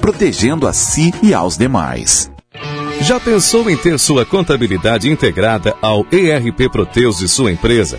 protegendo a si e aos demais. Já pensou em ter sua contabilidade integrada ao ERP Proteus de sua empresa?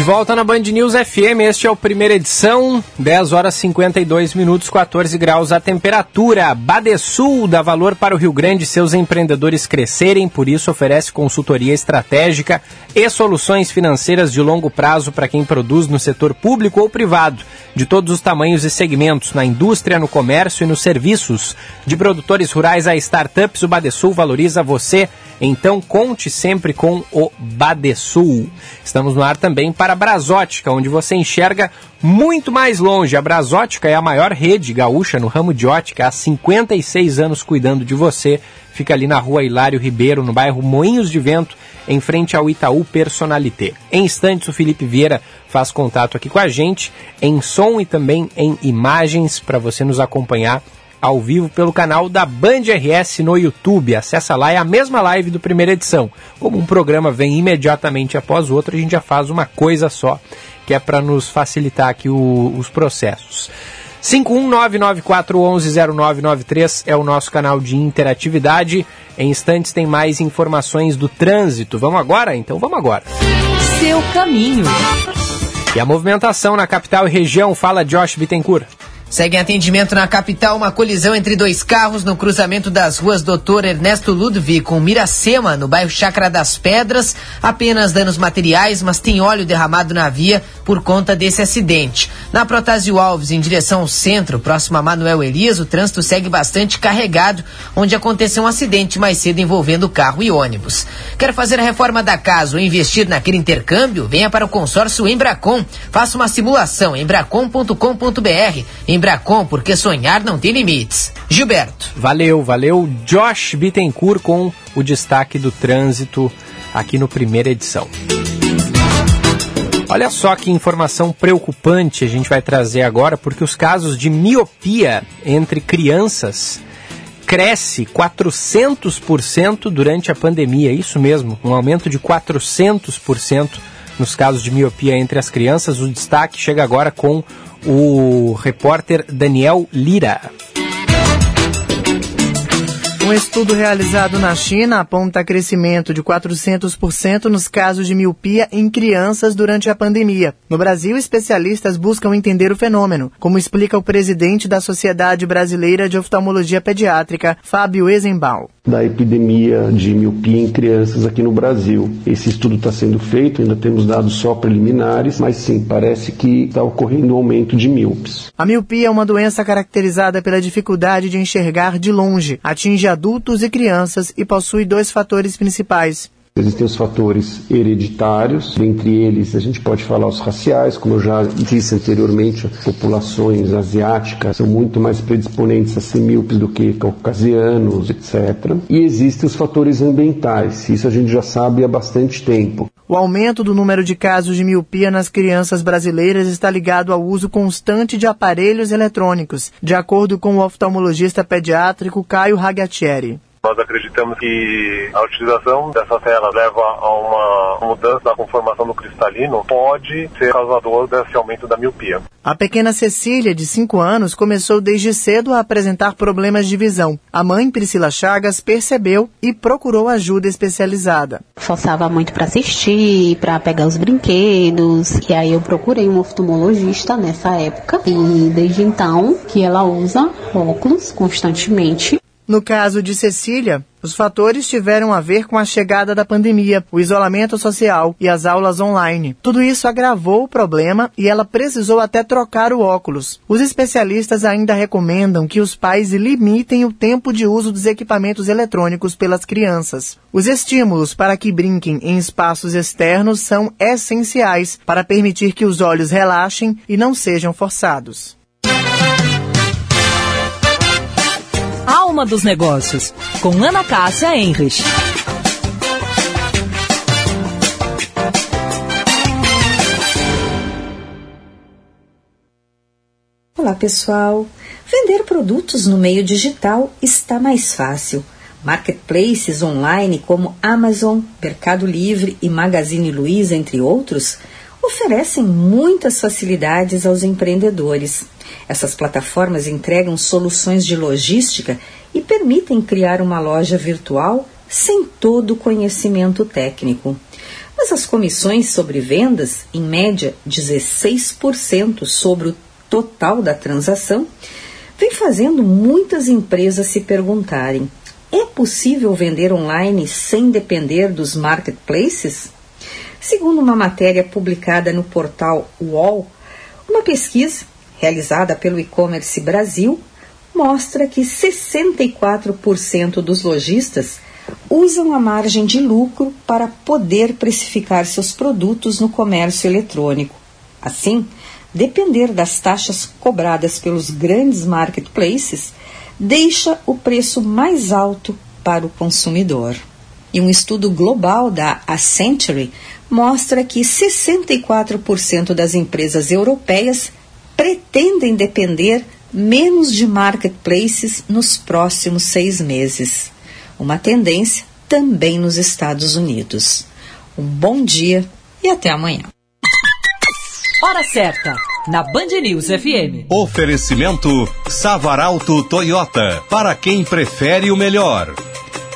De volta na Band News FM, este é o primeira edição, 10 horas 52 minutos, 14 graus a temperatura. Badesul dá valor para o Rio Grande e seus empreendedores crescerem, por isso oferece consultoria estratégica e soluções financeiras de longo prazo para quem produz no setor público ou privado, de todos os tamanhos e segmentos, na indústria, no comércio e nos serviços. De produtores rurais a startups, o Badesul valoriza você. Então conte sempre com o Badesul. Estamos no ar também para a Brasótica, onde você enxerga muito mais longe. A Brasótica é a maior rede gaúcha no ramo de ótica, há 56 anos cuidando de você. Fica ali na rua Hilário Ribeiro, no bairro Moinhos de Vento, em frente ao Itaú Personalité. Em instantes, o Felipe Vieira faz contato aqui com a gente, em som e também em imagens, para você nos acompanhar ao vivo pelo canal da Band RS no YouTube. Acessa lá, é a mesma live do primeira edição. Como um programa vem imediatamente após o outro, a gente já faz uma coisa só, que é para nos facilitar aqui o, os processos. 51994110993 é o nosso canal de interatividade. Em instantes tem mais informações do trânsito. Vamos agora? Então vamos agora. Seu caminho. E a movimentação na capital e região, fala Josh Bittencourt. Segue em atendimento na capital uma colisão entre dois carros no cruzamento das ruas Doutor Ernesto Ludwig com Miracema, no bairro Chácara das Pedras. Apenas danos materiais, mas tem óleo derramado na via por conta desse acidente. Na Protásio Alves, em direção ao centro, próximo a Manuel Elias, o trânsito segue bastante carregado, onde aconteceu um acidente mais cedo envolvendo carro e ônibus. Quer fazer a reforma da casa ou investir naquele intercâmbio? Venha para o consórcio Embracon. Faça uma simulação em embracon.com.br. Embracon, porque sonhar não tem limites. Gilberto. Valeu, valeu. Josh Bittencourt com o destaque do trânsito aqui no primeira edição. Olha só que informação preocupante a gente vai trazer agora, porque os casos de miopia entre crianças cresce 400% durante a pandemia. Isso mesmo, um aumento de 400% nos casos de miopia entre as crianças. O destaque chega agora com o repórter Daniel Lira. Um estudo realizado na China aponta crescimento de 400% nos casos de miopia em crianças durante a pandemia. No Brasil, especialistas buscam entender o fenômeno, como explica o presidente da Sociedade Brasileira de Oftalmologia Pediátrica, Fábio Ezenbaum. Da epidemia de miopia em crianças aqui no Brasil. Esse estudo está sendo feito, ainda temos dados só preliminares, mas sim, parece que está ocorrendo um aumento de míopes. A miopia é uma doença caracterizada pela dificuldade de enxergar de longe, atinge adultos e crianças e possui dois fatores principais. Existem os fatores hereditários, dentre eles a gente pode falar os raciais, como eu já disse anteriormente, populações asiáticas são muito mais predisponentes a ser míopes do que caucasianos, etc. E existem os fatores ambientais, isso a gente já sabe há bastante tempo. O aumento do número de casos de miopia nas crianças brasileiras está ligado ao uso constante de aparelhos eletrônicos, de acordo com o oftalmologista pediátrico Caio Ragatieri. Nós acreditamos que a utilização dessa tela leva a uma mudança da conformação do cristalino, pode ser causador desse aumento da miopia. A pequena Cecília, de 5 anos, começou desde cedo a apresentar problemas de visão. A mãe, Priscila Chagas, percebeu e procurou ajuda especializada. Forçava muito para assistir, para pegar os brinquedos, e aí eu procurei um oftalmologista nessa época, e desde então que ela usa óculos constantemente. No caso de Cecília, os fatores tiveram a ver com a chegada da pandemia, o isolamento social e as aulas online. Tudo isso agravou o problema e ela precisou até trocar o óculos. Os especialistas ainda recomendam que os pais limitem o tempo de uso dos equipamentos eletrônicos pelas crianças. Os estímulos para que brinquem em espaços externos são essenciais para permitir que os olhos relaxem e não sejam forçados. Alma dos Negócios, com Ana Cássia Enrich. Olá, pessoal. Vender produtos no meio digital está mais fácil. Marketplaces online como Amazon, Mercado Livre e Magazine Luiza, entre outros, oferecem muitas facilidades aos empreendedores. Essas plataformas entregam soluções de logística e permitem criar uma loja virtual sem todo o conhecimento técnico. Mas as comissões sobre vendas, em média 16% sobre o total da transação, vem fazendo muitas empresas se perguntarem: é possível vender online sem depender dos marketplaces? Segundo uma matéria publicada no portal UOL, uma pesquisa realizada pelo e-commerce Brasil mostra que 64% dos lojistas usam a margem de lucro para poder precificar seus produtos no comércio eletrônico. Assim, depender das taxas cobradas pelos grandes marketplaces deixa o preço mais alto para o consumidor. E um estudo global da Accenture mostra que 64% das empresas europeias pretendem depender menos de marketplaces nos próximos seis meses. Uma tendência também nos Estados Unidos. Um bom dia e até amanhã. Hora certa, na Band News FM. Oferecimento Savaralto Toyota, para quem prefere o melhor.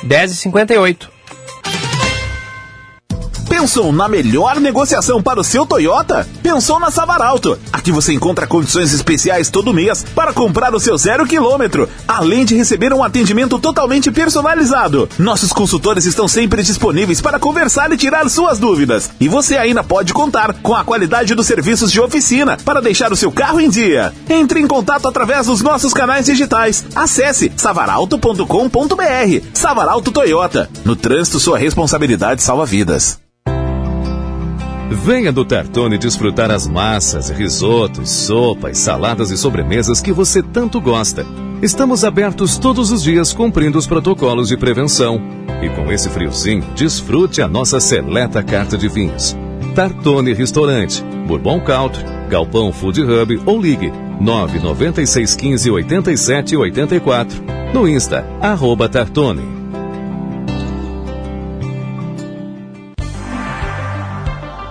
10h58. Pensou na melhor negociação para o seu Toyota? Pensou na Savaralto. Aqui você encontra condições especiais todo mês para comprar o seu zero quilômetro, além de receber um atendimento totalmente personalizado. Nossos consultores estão sempre disponíveis para conversar e tirar suas dúvidas. E você ainda pode contar com a qualidade dos serviços de oficina para deixar o seu carro em dia. Entre em contato através dos nossos canais digitais. Acesse savaralto.com.br. Savaralto Toyota. No trânsito, sua responsabilidade salva vidas. Venha do Tartone desfrutar as massas, risotos, sopas, saladas e sobremesas que você tanto gosta. Estamos abertos todos os dias cumprindo os protocolos de prevenção. E com esse friozinho, desfrute a nossa seleta carta de vinhos. Tartone Restaurante, Bourbon Country, Galpão Food Hub ou ligue 99615 8784. No Insta, arroba Tartone.